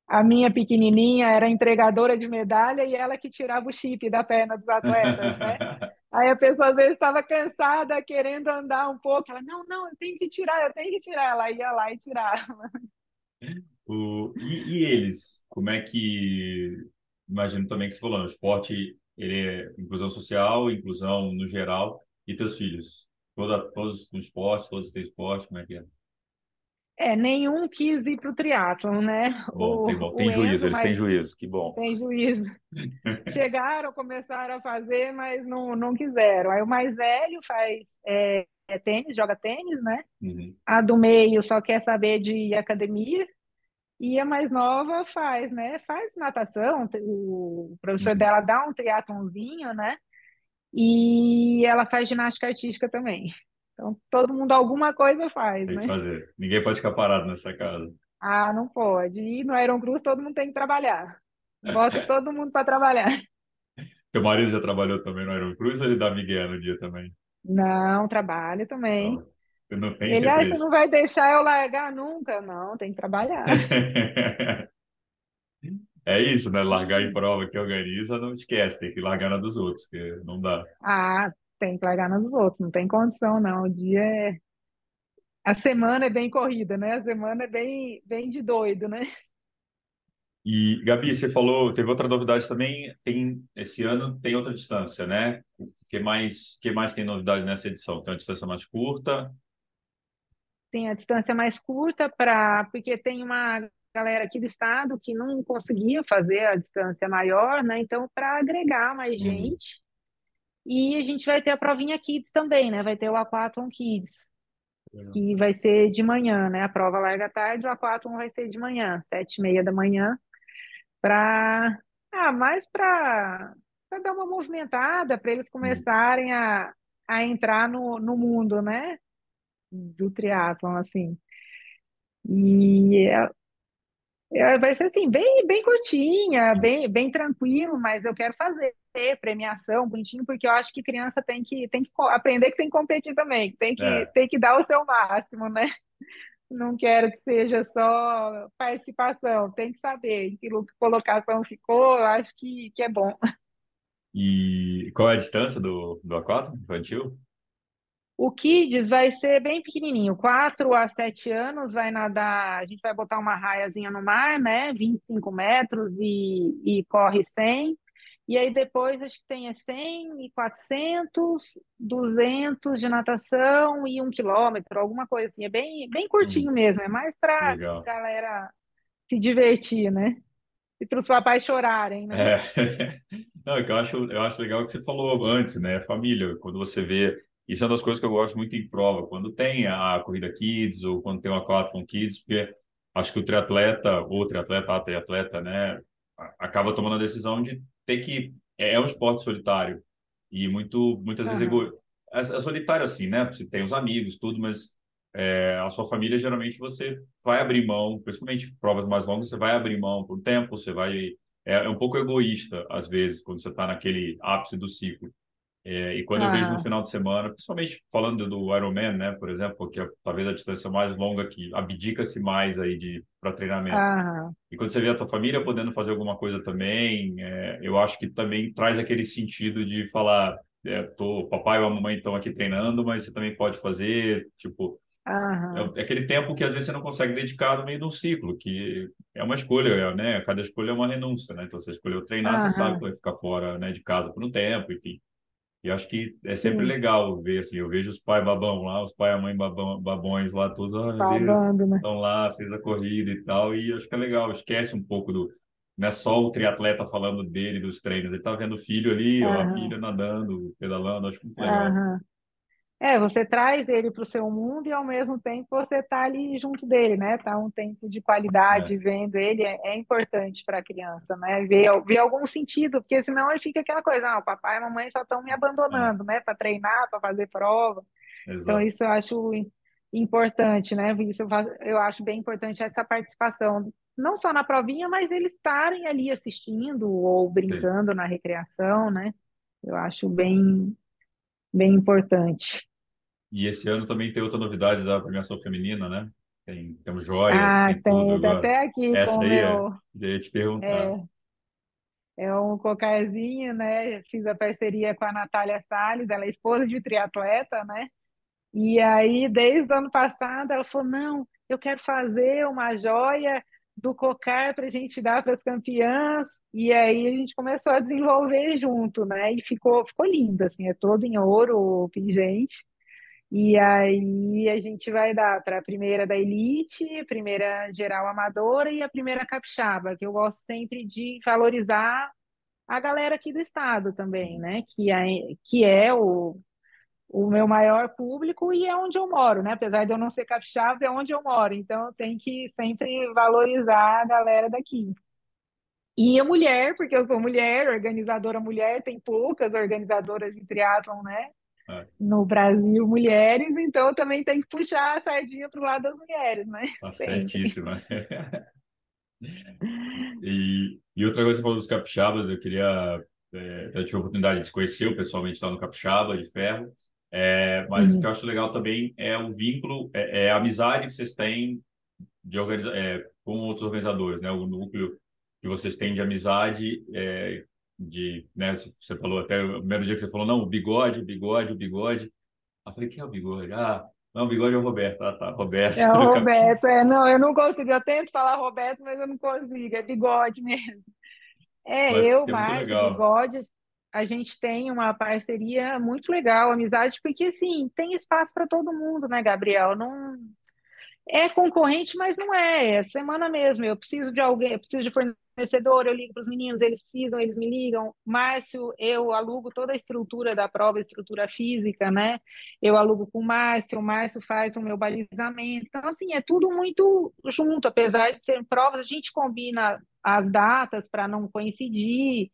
A minha pequenininha era entregadora de medalha e ela que tirava o chip da perna dos atletas, né? [laughs] Aí a pessoa às vezes estava cansada, querendo andar um pouco. Ela, não, não, eu tenho que tirar, eu tenho que tirar. Ela ia lá e tirava. O, e, e eles? Como é que... Imagino também que você falou, né, o esporte, ele é inclusão social, inclusão no geral, e teus filhos? Toda, todos no esporte, todos têm esporte, como é que é? É, nenhum quis ir para o triatlon, né? Bom, O, tem, bom, tem o juízo, Enzo, eles têm juízo, que bom. sem juízo. [laughs] Chegaram, começaram a fazer, mas não, não quiseram. Aí o mais velho faz é, é tênis, joga tênis, né? Uhum, A do meio só quer saber de academia. E a mais nova faz, né? Faz natação, o professor uhum. dela dá um triatlonzinho, né? E ela faz ginástica artística também. Então, todo mundo alguma coisa faz, Tem que né? fazer. Ninguém pode ficar parado nessa casa. Ah, não pode. E no Iron Cruz todo mundo tem que trabalhar. Bota [laughs] todo mundo para trabalhar. Teu marido já trabalhou também no Iron Cruz ou ele dá migué no dia também? Não, trabalho também. Não Ele, ah, você não vai deixar eu largar nunca? Não, tem que trabalhar. [laughs] É isso, né? Largar em prova que organiza, não esquece, tem que largar na dos outros, que não dá. Ah, tem que largar nos outros, não tem condição, não. O dia é... A semana é bem corrida, né? A semana é bem, bem de doido, né? E, Gabi, você falou, teve outra novidade também, tem, esse ano tem outra distância, né? O que mais, que mais tem novidade nessa edição? Tem uma distância mais curta? Tem a distância mais curta para porque tem uma galera aqui do estado que não conseguia fazer a distância maior, né? Então, para agregar mais Uhum. gente. E a gente vai ter a provinha Kids também, né? Vai ter o Aquathlon Kids, Legal. que vai ser de manhã, né? A prova larga tarde, o Aquathlon vai ser de manhã, sete e meia da manhã, para ah, mais para para dar uma movimentada, para eles Hum. começarem a, a entrar no, no mundo, né? Do triatlon, assim. E é, é, vai ser assim, bem, bem curtinha, bem, bem tranquilo, mas eu quero fazer premiação, bonitinho, porque eu acho que criança tem que, tem que aprender que tem que competir também, tem que, É, tem que dar o seu máximo, né? [laughs] Não quero que seja só participação, tem que saber em que colocação ficou, eu acho que, que é bom. e qual é a distância do, do aquático infantil? O Kids vai ser bem pequenininho, 4 a 7 anos, vai nadar, a gente vai botar uma raiazinha no mar, né, 25 metros e, e corre 100. E aí depois acho que tem é 100 e 400, 200 de natação e um quilômetro, alguma coisa assim. É bem, bem Hum, curtinho mesmo, é mais para legal. galera se divertir, né? E para os papais chorarem, né? É. [laughs] Não, é eu acho, eu acho legal o que você falou antes, né? Família, quando você vê. Isso é uma das coisas que eu gosto muito em prova, quando tem a corrida Kids ou quando tem o Aquathlon Kids, porque acho que o triatleta, ou triatleta, a triatleta, né, acaba tomando a decisão de ter que. É, é um esporte solitário e muito, muitas vezes Aham, ego... é, é solitário assim, né? Você tem os amigos, tudo, mas é, a sua família geralmente você vai abrir mão, principalmente provas mais longas, você vai abrir mão por um tempo, você vai é, é um pouco egoísta, às vezes, quando você está naquele ápice do ciclo. É, e quando eu vejo no final de semana, principalmente falando do Ironman, né, por exemplo, que é talvez a distância mais longa que abdica-se mais aí de para treinamento. aham, E quando você vê a tua família podendo fazer alguma coisa também, é, eu acho que também traz aquele sentido de falar, é, tô, papai ou a mamãe estão aqui treinando, mas você também pode fazer, tipo, aham, é é aquele tempo que às vezes você não consegue dedicar no meio de um ciclo, que é uma escolha, né? Cada escolha é uma renúncia, né? Então, você escolheu treinar, você sabe que vai ficar fora, né, de casa por um tempo, enfim. E acho que é sempre sim, legal ver, assim, eu vejo os pais babão lá, os pai e a mãe babão, babões lá, todos, Deus, babando, né? estão lá, fez a corrida e tal, e acho que é legal, esquece um pouco do... Não é só o triatleta falando dele, dos treinos, ele tá vendo o filho ali, ó, a Aham, filha nadando, pedalando, acho muito legal. aham. É, você traz ele para o seu mundo e ao mesmo tempo você está ali junto dele, né? Tá um tempo de É, qualidade vendo ele é, é importante para a criança, né? Ver, ver algum sentido, porque senão ele fica aquela coisa, ah, o papai e a mamãe só estão me é, abandonando, né? Para treinar, para fazer prova. Então exato. isso eu acho im- importante, né? Isso eu, faço- eu acho bem importante essa participação, não só na provinha, mas eles estarem ali assistindo ou Sim. brincando na recreação, né? Eu acho bem, bem importante. E esse ano também tem outra novidade da premiação feminina, né? Tem, temos joias, Ah, tem tudo tem, tá agora. até aqui Essa com daí é, meu, já ia te perguntar. é, é um cocarzinho, né? Fiz a parceria com a Natália Salles, ela é esposa de triatleta, né? E aí, desde o ano passado, ela falou: não, eu quero fazer uma joia do cocar para a gente dar para as campeãs. E aí a gente começou a desenvolver junto, né? E ficou, ficou lindo, assim, é todo em ouro pingente. E aí a gente vai dar para a primeira da elite, primeira geral amadora e a primeira capixaba, que eu gosto sempre de valorizar a galera aqui do estado também, né? Que é, que é o, o meu maior público e é onde eu moro, né? Apesar de eu não ser capixaba, é onde eu moro. Então eu tenho que sempre valorizar a galera daqui. E a mulher, porque eu sou mulher, organizadora mulher, tem poucas organizadoras de triatlon, né? É, no Brasil mulheres, então eu também tenho que puxar a sardinha para o lado das mulheres, né? tá Sempre. certíssima. [laughs] E, e outra coisa que você falou dos capixabas, eu queria. É, eu tive a oportunidade de se conhecer pessoalmente lá no Capixaba, de Ferro. É, mas o que eu Uhum. acho legal também é o vínculo, é, é a amizade que vocês têm de organiza é, com outros organizadores, né? O núcleo que vocês têm de amizade, é, de, né? Você falou até o primeiro dia que você falou, não, o bigode, o bigode, o bigode. Eu falei, quem é o bigode? Ah, não, o bigode é o Roberto. Ah, tá, Roberto, É o. [laughs] Roberto, é, não, eu não consigo, eu tento falar Roberto, mas eu não consigo, é bigode mesmo. É, Mas eu, é legal. Bigode, a gente tem uma parceria muito legal, amizade, porque assim, tem espaço para todo mundo, né, Gabriel? Não, É concorrente, mas não é. É semana mesmo. Eu preciso de alguém, eu preciso de fornecedor, eu ligo para os meninos, eles precisam, eles me ligam. Márcio, eu alugo toda a estrutura da prova, estrutura física, né? Eu alugo com o Márcio, o Márcio faz o meu balizamento. Então, assim, é tudo muito junto, apesar de serem provas, a gente combina as datas para não coincidir,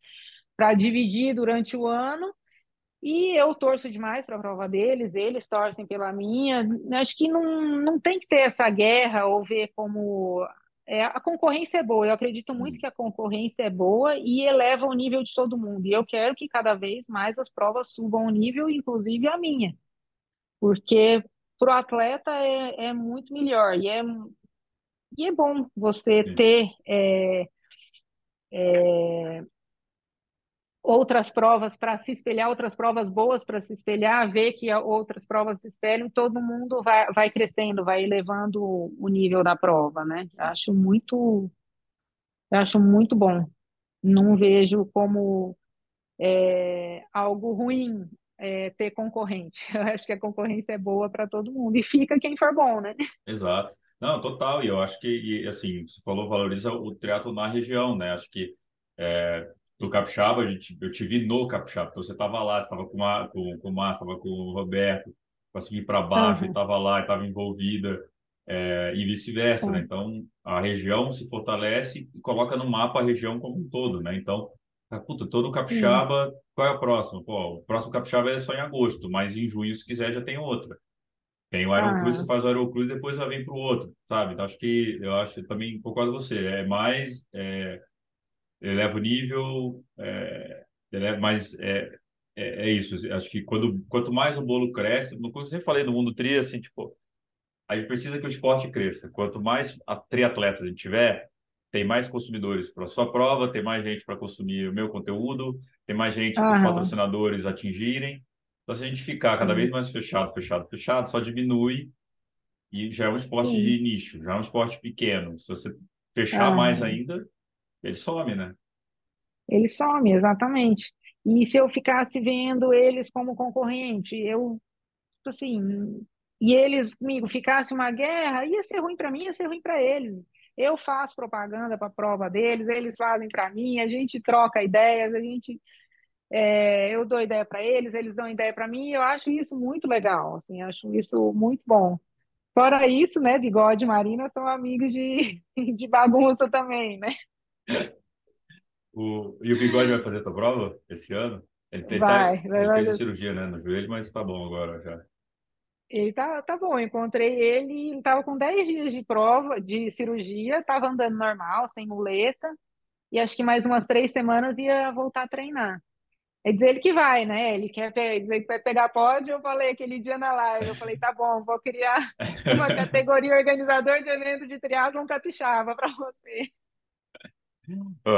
para dividir durante o ano. E eu torço demais para a prova deles, eles torcem pela minha. Acho que não, não tem que ter essa guerra ou ver como. É, a concorrência é boa, eu acredito muito que a concorrência é boa e eleva o nível de todo mundo. E eu quero que cada vez mais as provas subam o nível, inclusive a minha. Porque para o atleta é, é muito melhor. E é, e é bom você ter é, é, outras provas para se espelhar, outras provas boas para se espelhar, ver que outras provas se espelham, todo mundo vai, vai crescendo, vai elevando o nível da prova, né? Eu acho muito, eu acho muito bom. Não vejo como é, algo ruim é, ter concorrente. [laughs] Eu acho que a concorrência é boa para todo mundo e fica quem for bom, né? Exato. Não, total. E eu acho que, e, assim, você falou, valoriza o triatlo na região, né? Acho que é, do Capixaba, a gente, eu te vi no Capixaba. Então você estava lá, estava com, a, com, com o Márcio, estava com o Roberto, consegui para baixo, Uhum, estava lá, estava envolvida, é, e vice-versa, né? sim. Então a região se fortalece e coloca no mapa a região como um todo, né? Então, ah, puta, todo. Capixaba, qual é o próximo? Pô, o próximo Capixaba é só em agosto, mas em junho, se quiser, já tem outra. Tem o Aerocruz, você Ah, faz o Aerocruz e depois vai vir para o outro, sabe? Então, acho que eu acho eu também concordo com você. É mais é, eleva o nível, é, eleva, mas é, é, é isso. Acho que quando quanto mais o bolo cresce, que eu sempre falei no mundo tri, assim, tipo, a gente precisa que o esporte cresça. Quanto mais a- triatletas a gente tiver, tem mais consumidores para a sua prova, tem mais gente para consumir o meu conteúdo, tem mais gente para os patrocinadores atingirem. Então, se a gente ficar cada vez mais fechado, fechado, fechado, só diminui e já é um esporte sim. de nicho, já é um esporte pequeno. Se você fechar mais Aham. ainda, ele some, né? Ele some, exatamente. E se eu ficasse vendo eles como concorrente, eu, tipo assim, e eles comigo ficasse uma guerra, ia ser ruim para mim, ia ser ruim para eles. Eu faço propaganda para a prova deles, eles fazem para mim, a gente troca ideias, a gente, é, eu dou ideia para eles, eles dão ideia para mim, eu acho isso muito legal, assim, acho isso muito bom. Fora isso, né, Bigode e Marina são amigos de, [laughs] de bagunça também, né? O, e o Bigode vai fazer a tua prova esse ano? Ele, ele, tá- Vai, vai, ele fez a vai. cirurgia, né, no joelho, mas tá bom agora já. Ele tá, tá bom, eu encontrei ele, ele tava com 10 dias de prova, de cirurgia, tava andando normal, sem muleta, e acho que mais umas três semanas ia voltar a treinar. É dizer ele que vai, né? Ele quer dizer que vai pegar pódio, eu falei aquele dia na live, eu falei, tá bom, vou criar [laughs] uma categoria organizador de evento de triatlon capixaba para você.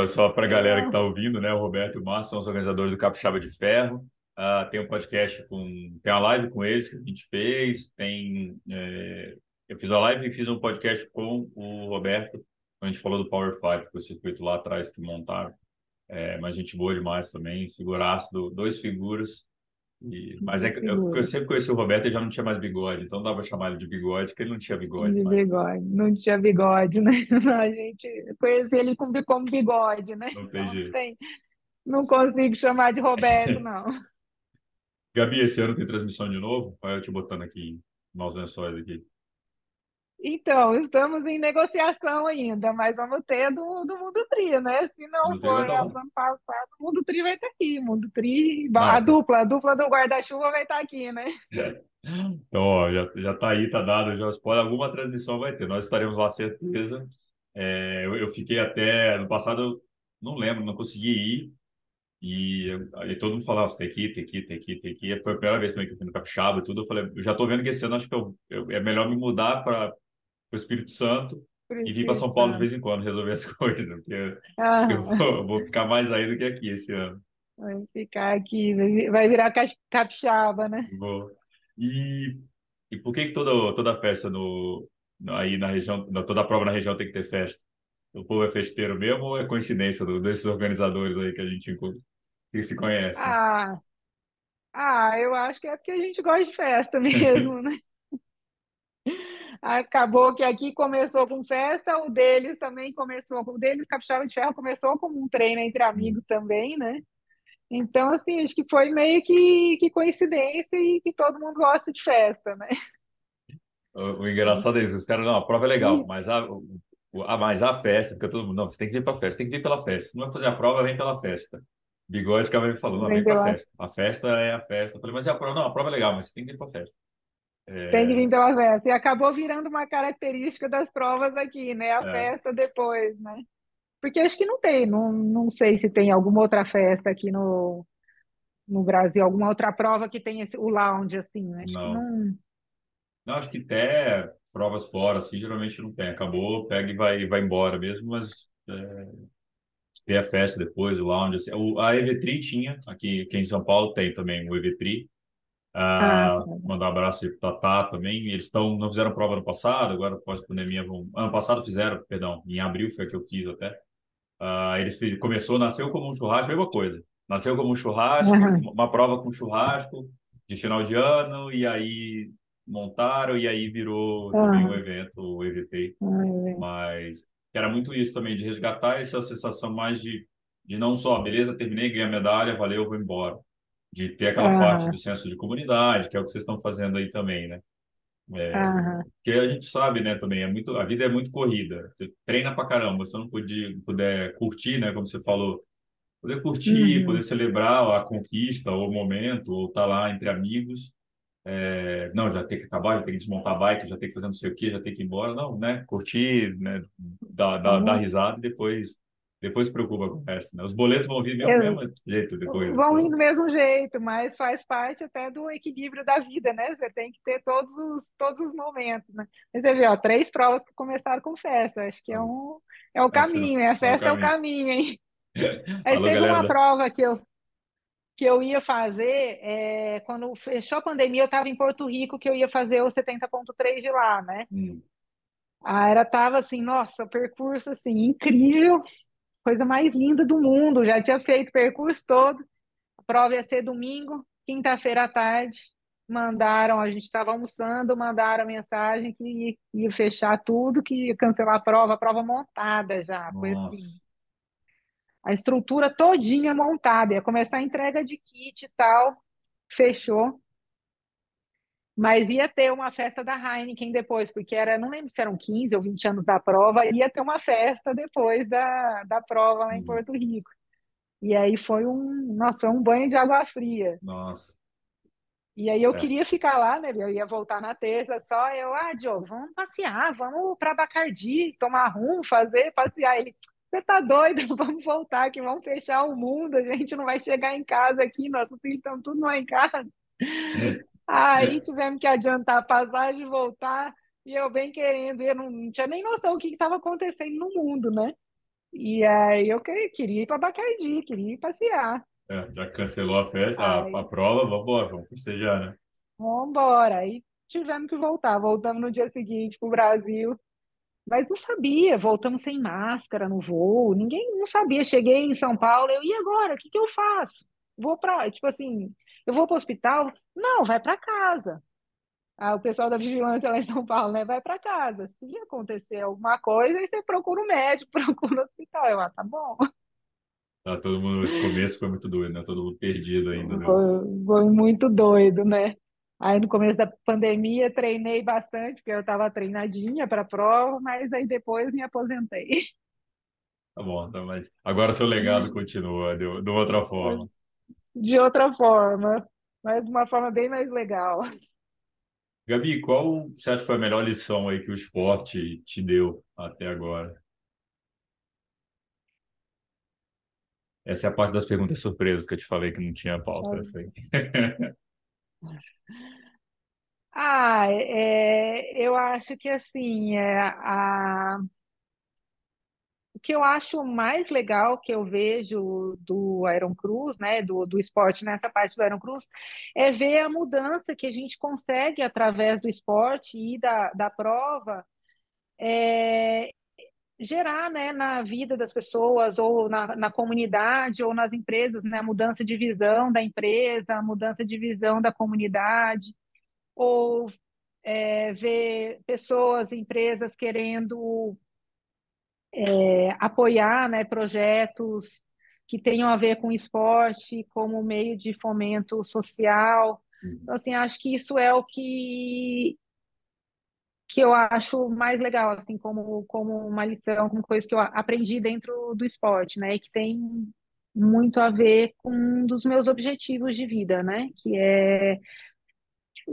Só para a galera que está ouvindo, né? O Roberto e o Márcio são os organizadores do Capixaba de Ferro. Ah, tem um podcast com. Tem uma live com eles que a gente fez. Tem. é, eu fiz a live e fiz um podcast com o Roberto. A gente falou do Power Five, que o circuito lá atrás que montaram. É, mas gente boa demais também. Figuraço, do, dois figuras. E, mas é que eu, eu sempre conheci o Roberto e já não tinha mais bigode. Então dava pra chamar ele de bigode, porque ele não tinha bigode De bigode, não tinha bigode, [laughs] né? A gente conhece ele com, como bigode, né? Não tem Então tem, não consigo chamar de Roberto, [laughs] não. Gabi, esse ano tem transmissão de novo? Olha eu te botando aqui, maus lençóis aqui. Então, estamos em negociação ainda, mas vamos ter do, do Mundo Tri, né? Se não vai for ano passado, o Mundo Tri vai estar aqui. Mundo Tri, a dupla, a dupla do guarda-chuva vai estar aqui, né? [laughs] Então, ó, já, já tá aí, tá dado, já spoiler, alguma transmissão vai ter. Nós estaremos lá, certeza. É, eu, eu fiquei até, no passado, eu não lembro, não consegui ir. E aí todo mundo falava, "Você tem que ir, tem que ir, tem que ir, tem que ir. Foi a primeira vez também que eu fui no Capixaba e tudo. Eu falei, eu já tô vendo que esse ano acho que eu, eu- é melhor me mudar para o Espírito Santo Por e vir para São Paulo de vez em quando resolver as [laughs] coisas, porque que eu Ah, vou, vou ficar mais aí do que aqui esse ano. vai ficar aqui, vai vi- vai virar ca- capixaba, né? Vou. E, e por que que toda, toda festa no, aí na região, toda prova na região tem que ter festa? O povo é festeiro mesmo ou é coincidência do- desses organizadores aí que a gente encontra, que se conhecem? Ah, ah, eu acho que é porque a gente gosta de festa [laughs] mesmo, né? [laughs] Acabou que aqui começou com festa, o deles também começou, o deles, Capixaba de Ferro, começou como um treino entre amigos também, né? Então, assim, acho que foi meio que, que coincidência e que todo mundo gosta de festa, né? O, o engraçado é isso, os caras, não, a prova é legal, mas a, a, mas a festa, porque todo mundo, não, você tem que vir para festa, tem que vir pela festa. Se não vai fazer a prova, vem pela festa. Bigode ficava me falando, não, vem pela, festa. A festa é a festa. Eu falei, mas é a prova? Não, a prova é legal, mas você tem que ir pra festa. Tem que É, vir pela festa. E acabou virando uma característica das provas aqui, né? A é, festa depois, né? Porque acho que não tem, não, não sei se tem alguma outra festa aqui no, no Brasil, alguma outra prova que tenha esse, o lounge, assim. Acho que não. não. Não, acho que até provas fora, assim, geralmente não tem. Acabou, pega e vai, vai embora mesmo, mas é, tem a festa depois, o lounge. Assim. O, a EV3 tinha, aqui, aqui em São Paulo tem também o EV3. Ah, Ah, mandar um abraço aí pro Tatá também. Eles estão, não fizeram prova no passado, agora pós-pandemia vão. Ano passado fizeram, perdão, em abril foi que eu fiz até. Ah, eles fiz, começou, nasceu como um churrasco, mesma coisa. Nasceu como um churrasco, aham, uma prova com churrasco de final de ano, e aí montaram, e aí virou também o aham, evento, o EVT. aham, Mas era muito isso também, de resgatar essa sensação mais de, de não só, beleza, terminei, ganhei a medalha, valeu, vou embora. De ter aquela parte do senso de comunidade, que é o que vocês estão fazendo aí também, né? É, aham, que a gente sabe, né, também, é muito, a vida é muito corrida. Você treina pra caramba, se você não puder, puder curtir, né, como você falou, poder curtir, poder uhum. celebrar a conquista, ou o momento, ou estar lá entre amigos. É, não, já tem que acabar, já tem que desmontar a bike, já tem que fazer não sei o quê, já tem que ir embora. Não, né, curtir, né, dar, dar, dar Vamos, risada e depois, depois se preocupa com o resto, né? Os boletos vão vir mesmo, mesmo jeito depois. vão ir Só, do mesmo jeito, mas faz parte até do equilíbrio da vida, né? Você tem que ter todos os, todos os momentos, né? Mas você vê, ó, três provas que começaram com festa, acho que é um é o assim, caminho, é a festa é o caminho. hein? [laughs] Aí Alô, teve galera uma prova que eu que eu ia fazer, é, quando fechou a pandemia, eu estava em Porto Rico, que eu ia fazer o 70.3 de lá, né? Hum, A era tava assim, nossa, o percurso assim, incrível, coisa mais linda do mundo, já tinha feito o percurso todo, a prova ia ser domingo, quinta-feira à tarde, mandaram, a gente estava almoçando, mandaram a mensagem que ia, ia fechar tudo, que ia cancelar a prova, a prova montada já, foi assim, a estrutura todinha montada, ia começar a entrega de kit e tal, fechou, mas ia ter uma festa da Heineken depois, porque era, não lembro se eram 15 ou 20 anos da prova, ia ter uma festa depois da, da prova lá em Hum, Porto Rico. E aí foi um, nossa, foi um banho de água fria. nossa. E aí eu É. queria ficar lá, né? Eu ia voltar na terça só. Eu, ah, Diogo, vamos passear, vamos para Bacardi, tomar rum, fazer, passear. Ele, você tá doido? [laughs] Vamos voltar aqui, vamos fechar o mundo, a gente não vai chegar em casa aqui, nossos filhos estão tudo lá em casa. [laughs] Aí tivemos que adiantar a passagem voltar. E eu bem querendo, eu não, não tinha nem noção do que estava acontecendo no mundo, né? E aí eu que- queria ir para Bacardi, queria ir passear. É, já cancelou a festa, a, a Aí, prova, vamos embora, vamos festejar, né? vamos embora. Aí tivemos que voltar. Voltamos no dia seguinte para o Brasil. Mas não sabia, voltamos sem máscara no voo. Ninguém não sabia. Cheguei em São Paulo, eu, e agora? O que que eu faço? Vou para, tipo assim, eu vou para o hospital? Não, vai para casa. Ah, o pessoal da vigilância lá em São Paulo, né? Vai para casa. Se acontecer alguma coisa, aí você procura o médico, [laughs] procura o hospital. Eu, ah, tá bom. Tá, todo mundo, esse começo foi muito doido, né? Todo mundo perdido ainda, né? Foi, foi muito doido, né? Aí no começo da pandemia treinei bastante, porque eu estava treinadinha para a prova, mas aí depois me aposentei. Tá bom, tá, mas agora seu legado continua de, de outra forma. De outra forma, mas de uma forma bem mais legal. Gabi, qual você acha que foi a melhor lição aí que o esporte te deu até agora? Essa é a parte das perguntas surpresas que eu te falei que não tinha pauta, aí. [laughs] Ah, é, eu acho que assim, é, a, o que eu acho mais legal que eu vejo do Iron Cruz, né, do, do esporte nessa parte do Iron Cruz, é ver a mudança que a gente consegue através do esporte e da, da prova é, gerar, né, na vida das pessoas ou na, na comunidade ou nas empresas, né, a mudança de visão da empresa, a mudança de visão da comunidade, ou é, ver pessoas, empresas querendo é, apoiar, né, projetos que tenham a ver com esporte como meio de fomento social. Uhum. Então, assim, acho que isso é o que que eu acho mais legal, assim, como, como uma lição, como coisa que eu aprendi dentro do esporte, né? E que tem muito a ver com um dos meus objetivos de vida, né? Que é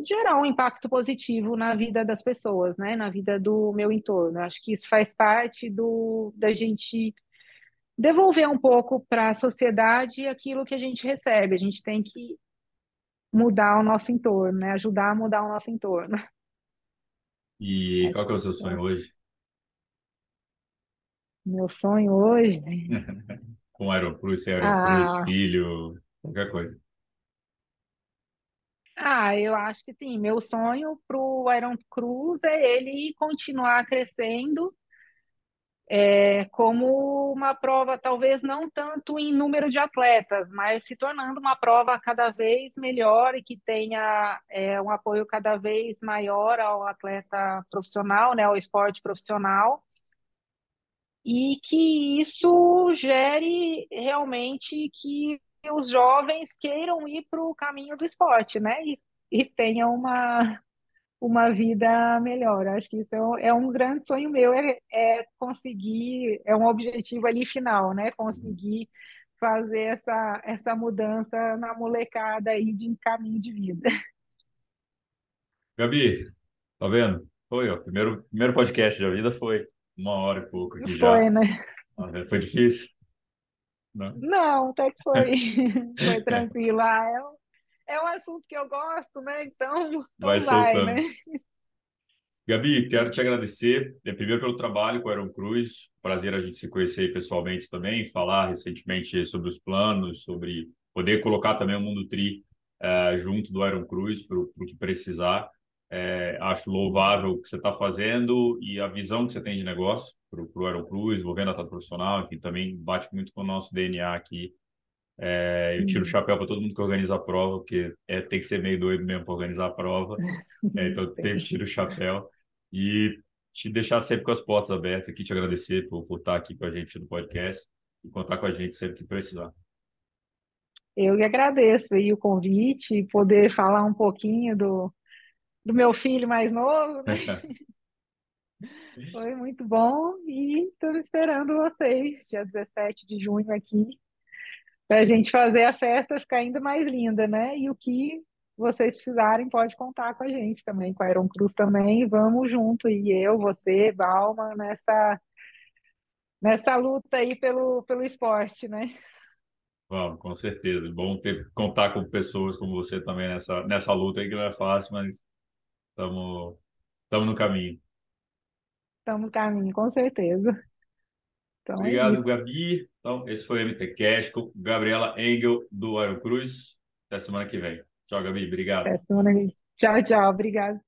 gerar um impacto positivo na vida das pessoas, né? Na vida do meu entorno. Acho que isso faz parte do da gente devolver um pouco para a sociedade aquilo que a gente recebe. A gente tem que mudar o nosso entorno, né? Ajudar a mudar o nosso entorno. E Acho qual que é o seu isso sonho é hoje? meu sonho hoje. [laughs] Com Aerocruz, sem Aerocruz, Ah, filho, qualquer coisa. Ah, eu acho que sim. Meu sonho para o Iron Cruz é ele continuar crescendo é, como uma prova, talvez não tanto em número de atletas, mas se tornando uma prova cada vez melhor e que tenha é, um apoio cada vez maior ao atleta profissional, né, ao esporte profissional, e que isso gere realmente que os jovens queiram ir para o caminho do esporte, né, e, e tenham uma uma vida melhor. Acho que isso é um, é um grande sonho meu, é, é conseguir, é um objetivo ali final, né? Conseguir fazer essa, essa mudança na molecada aí de caminho de vida. Gabi, tá vendo? Foi, ó, primeiro, primeiro podcast da vida foi uma hora e pouco aqui já. Foi, né? Foi difícil? Não? Não, até que foi, [laughs] foi tranquilo. Ah, é, é um assunto que eu gosto, né? Então, Vai então vai, né? [laughs] Gabi, quero te agradecer, eh, primeiro pelo trabalho com o Aaron Cruz, prazer a gente se conhecer pessoalmente também, falar recentemente sobre os planos, sobre poder colocar também o Mundo Tri eh, junto do Aaron Cruz para o que precisar. Eh, acho louvável o que você está fazendo e a visão que você tem de negócio para o Cruz, envolvendo a atleta profissional, enfim, também bate muito com o nosso DNA aqui. Eh, eu tiro o Hum, chapéu para todo mundo que organiza a prova, porque é, tem que ser meio doido mesmo para organizar a prova. É, então, eu [laughs] tiro o chapéu e te deixar sempre com as portas abertas aqui, te agradecer por, por estar aqui com a gente no podcast e contar com a gente sempre que precisar. Eu que agradeço aí o convite, poder falar um pouquinho do, do meu filho mais novo, né? [laughs] [laughs] Foi muito bom e estou esperando vocês, dia 17 de junho aqui, para a gente fazer a festa ficar ainda mais linda, né? E o que vocês precisarem, pode contar com a gente também, com a Iron Cruz também. Vamos junto, e eu, você, Balma, nessa, nessa luta aí pelo, pelo esporte, né? Vamos, com certeza. Bom ter contar com pessoas como você também nessa, nessa luta aí que não é fácil, mas estamos no caminho. Estamos no caminho, com certeza. Então é Obrigado, isso. Gabi. Então, esse foi o MT Cash com Gabriela Engel do Aero Cruz. Até semana que vem. Tchau, Gabi. Obrigado. Até semana que vem. Tchau, tchau. Obrigada.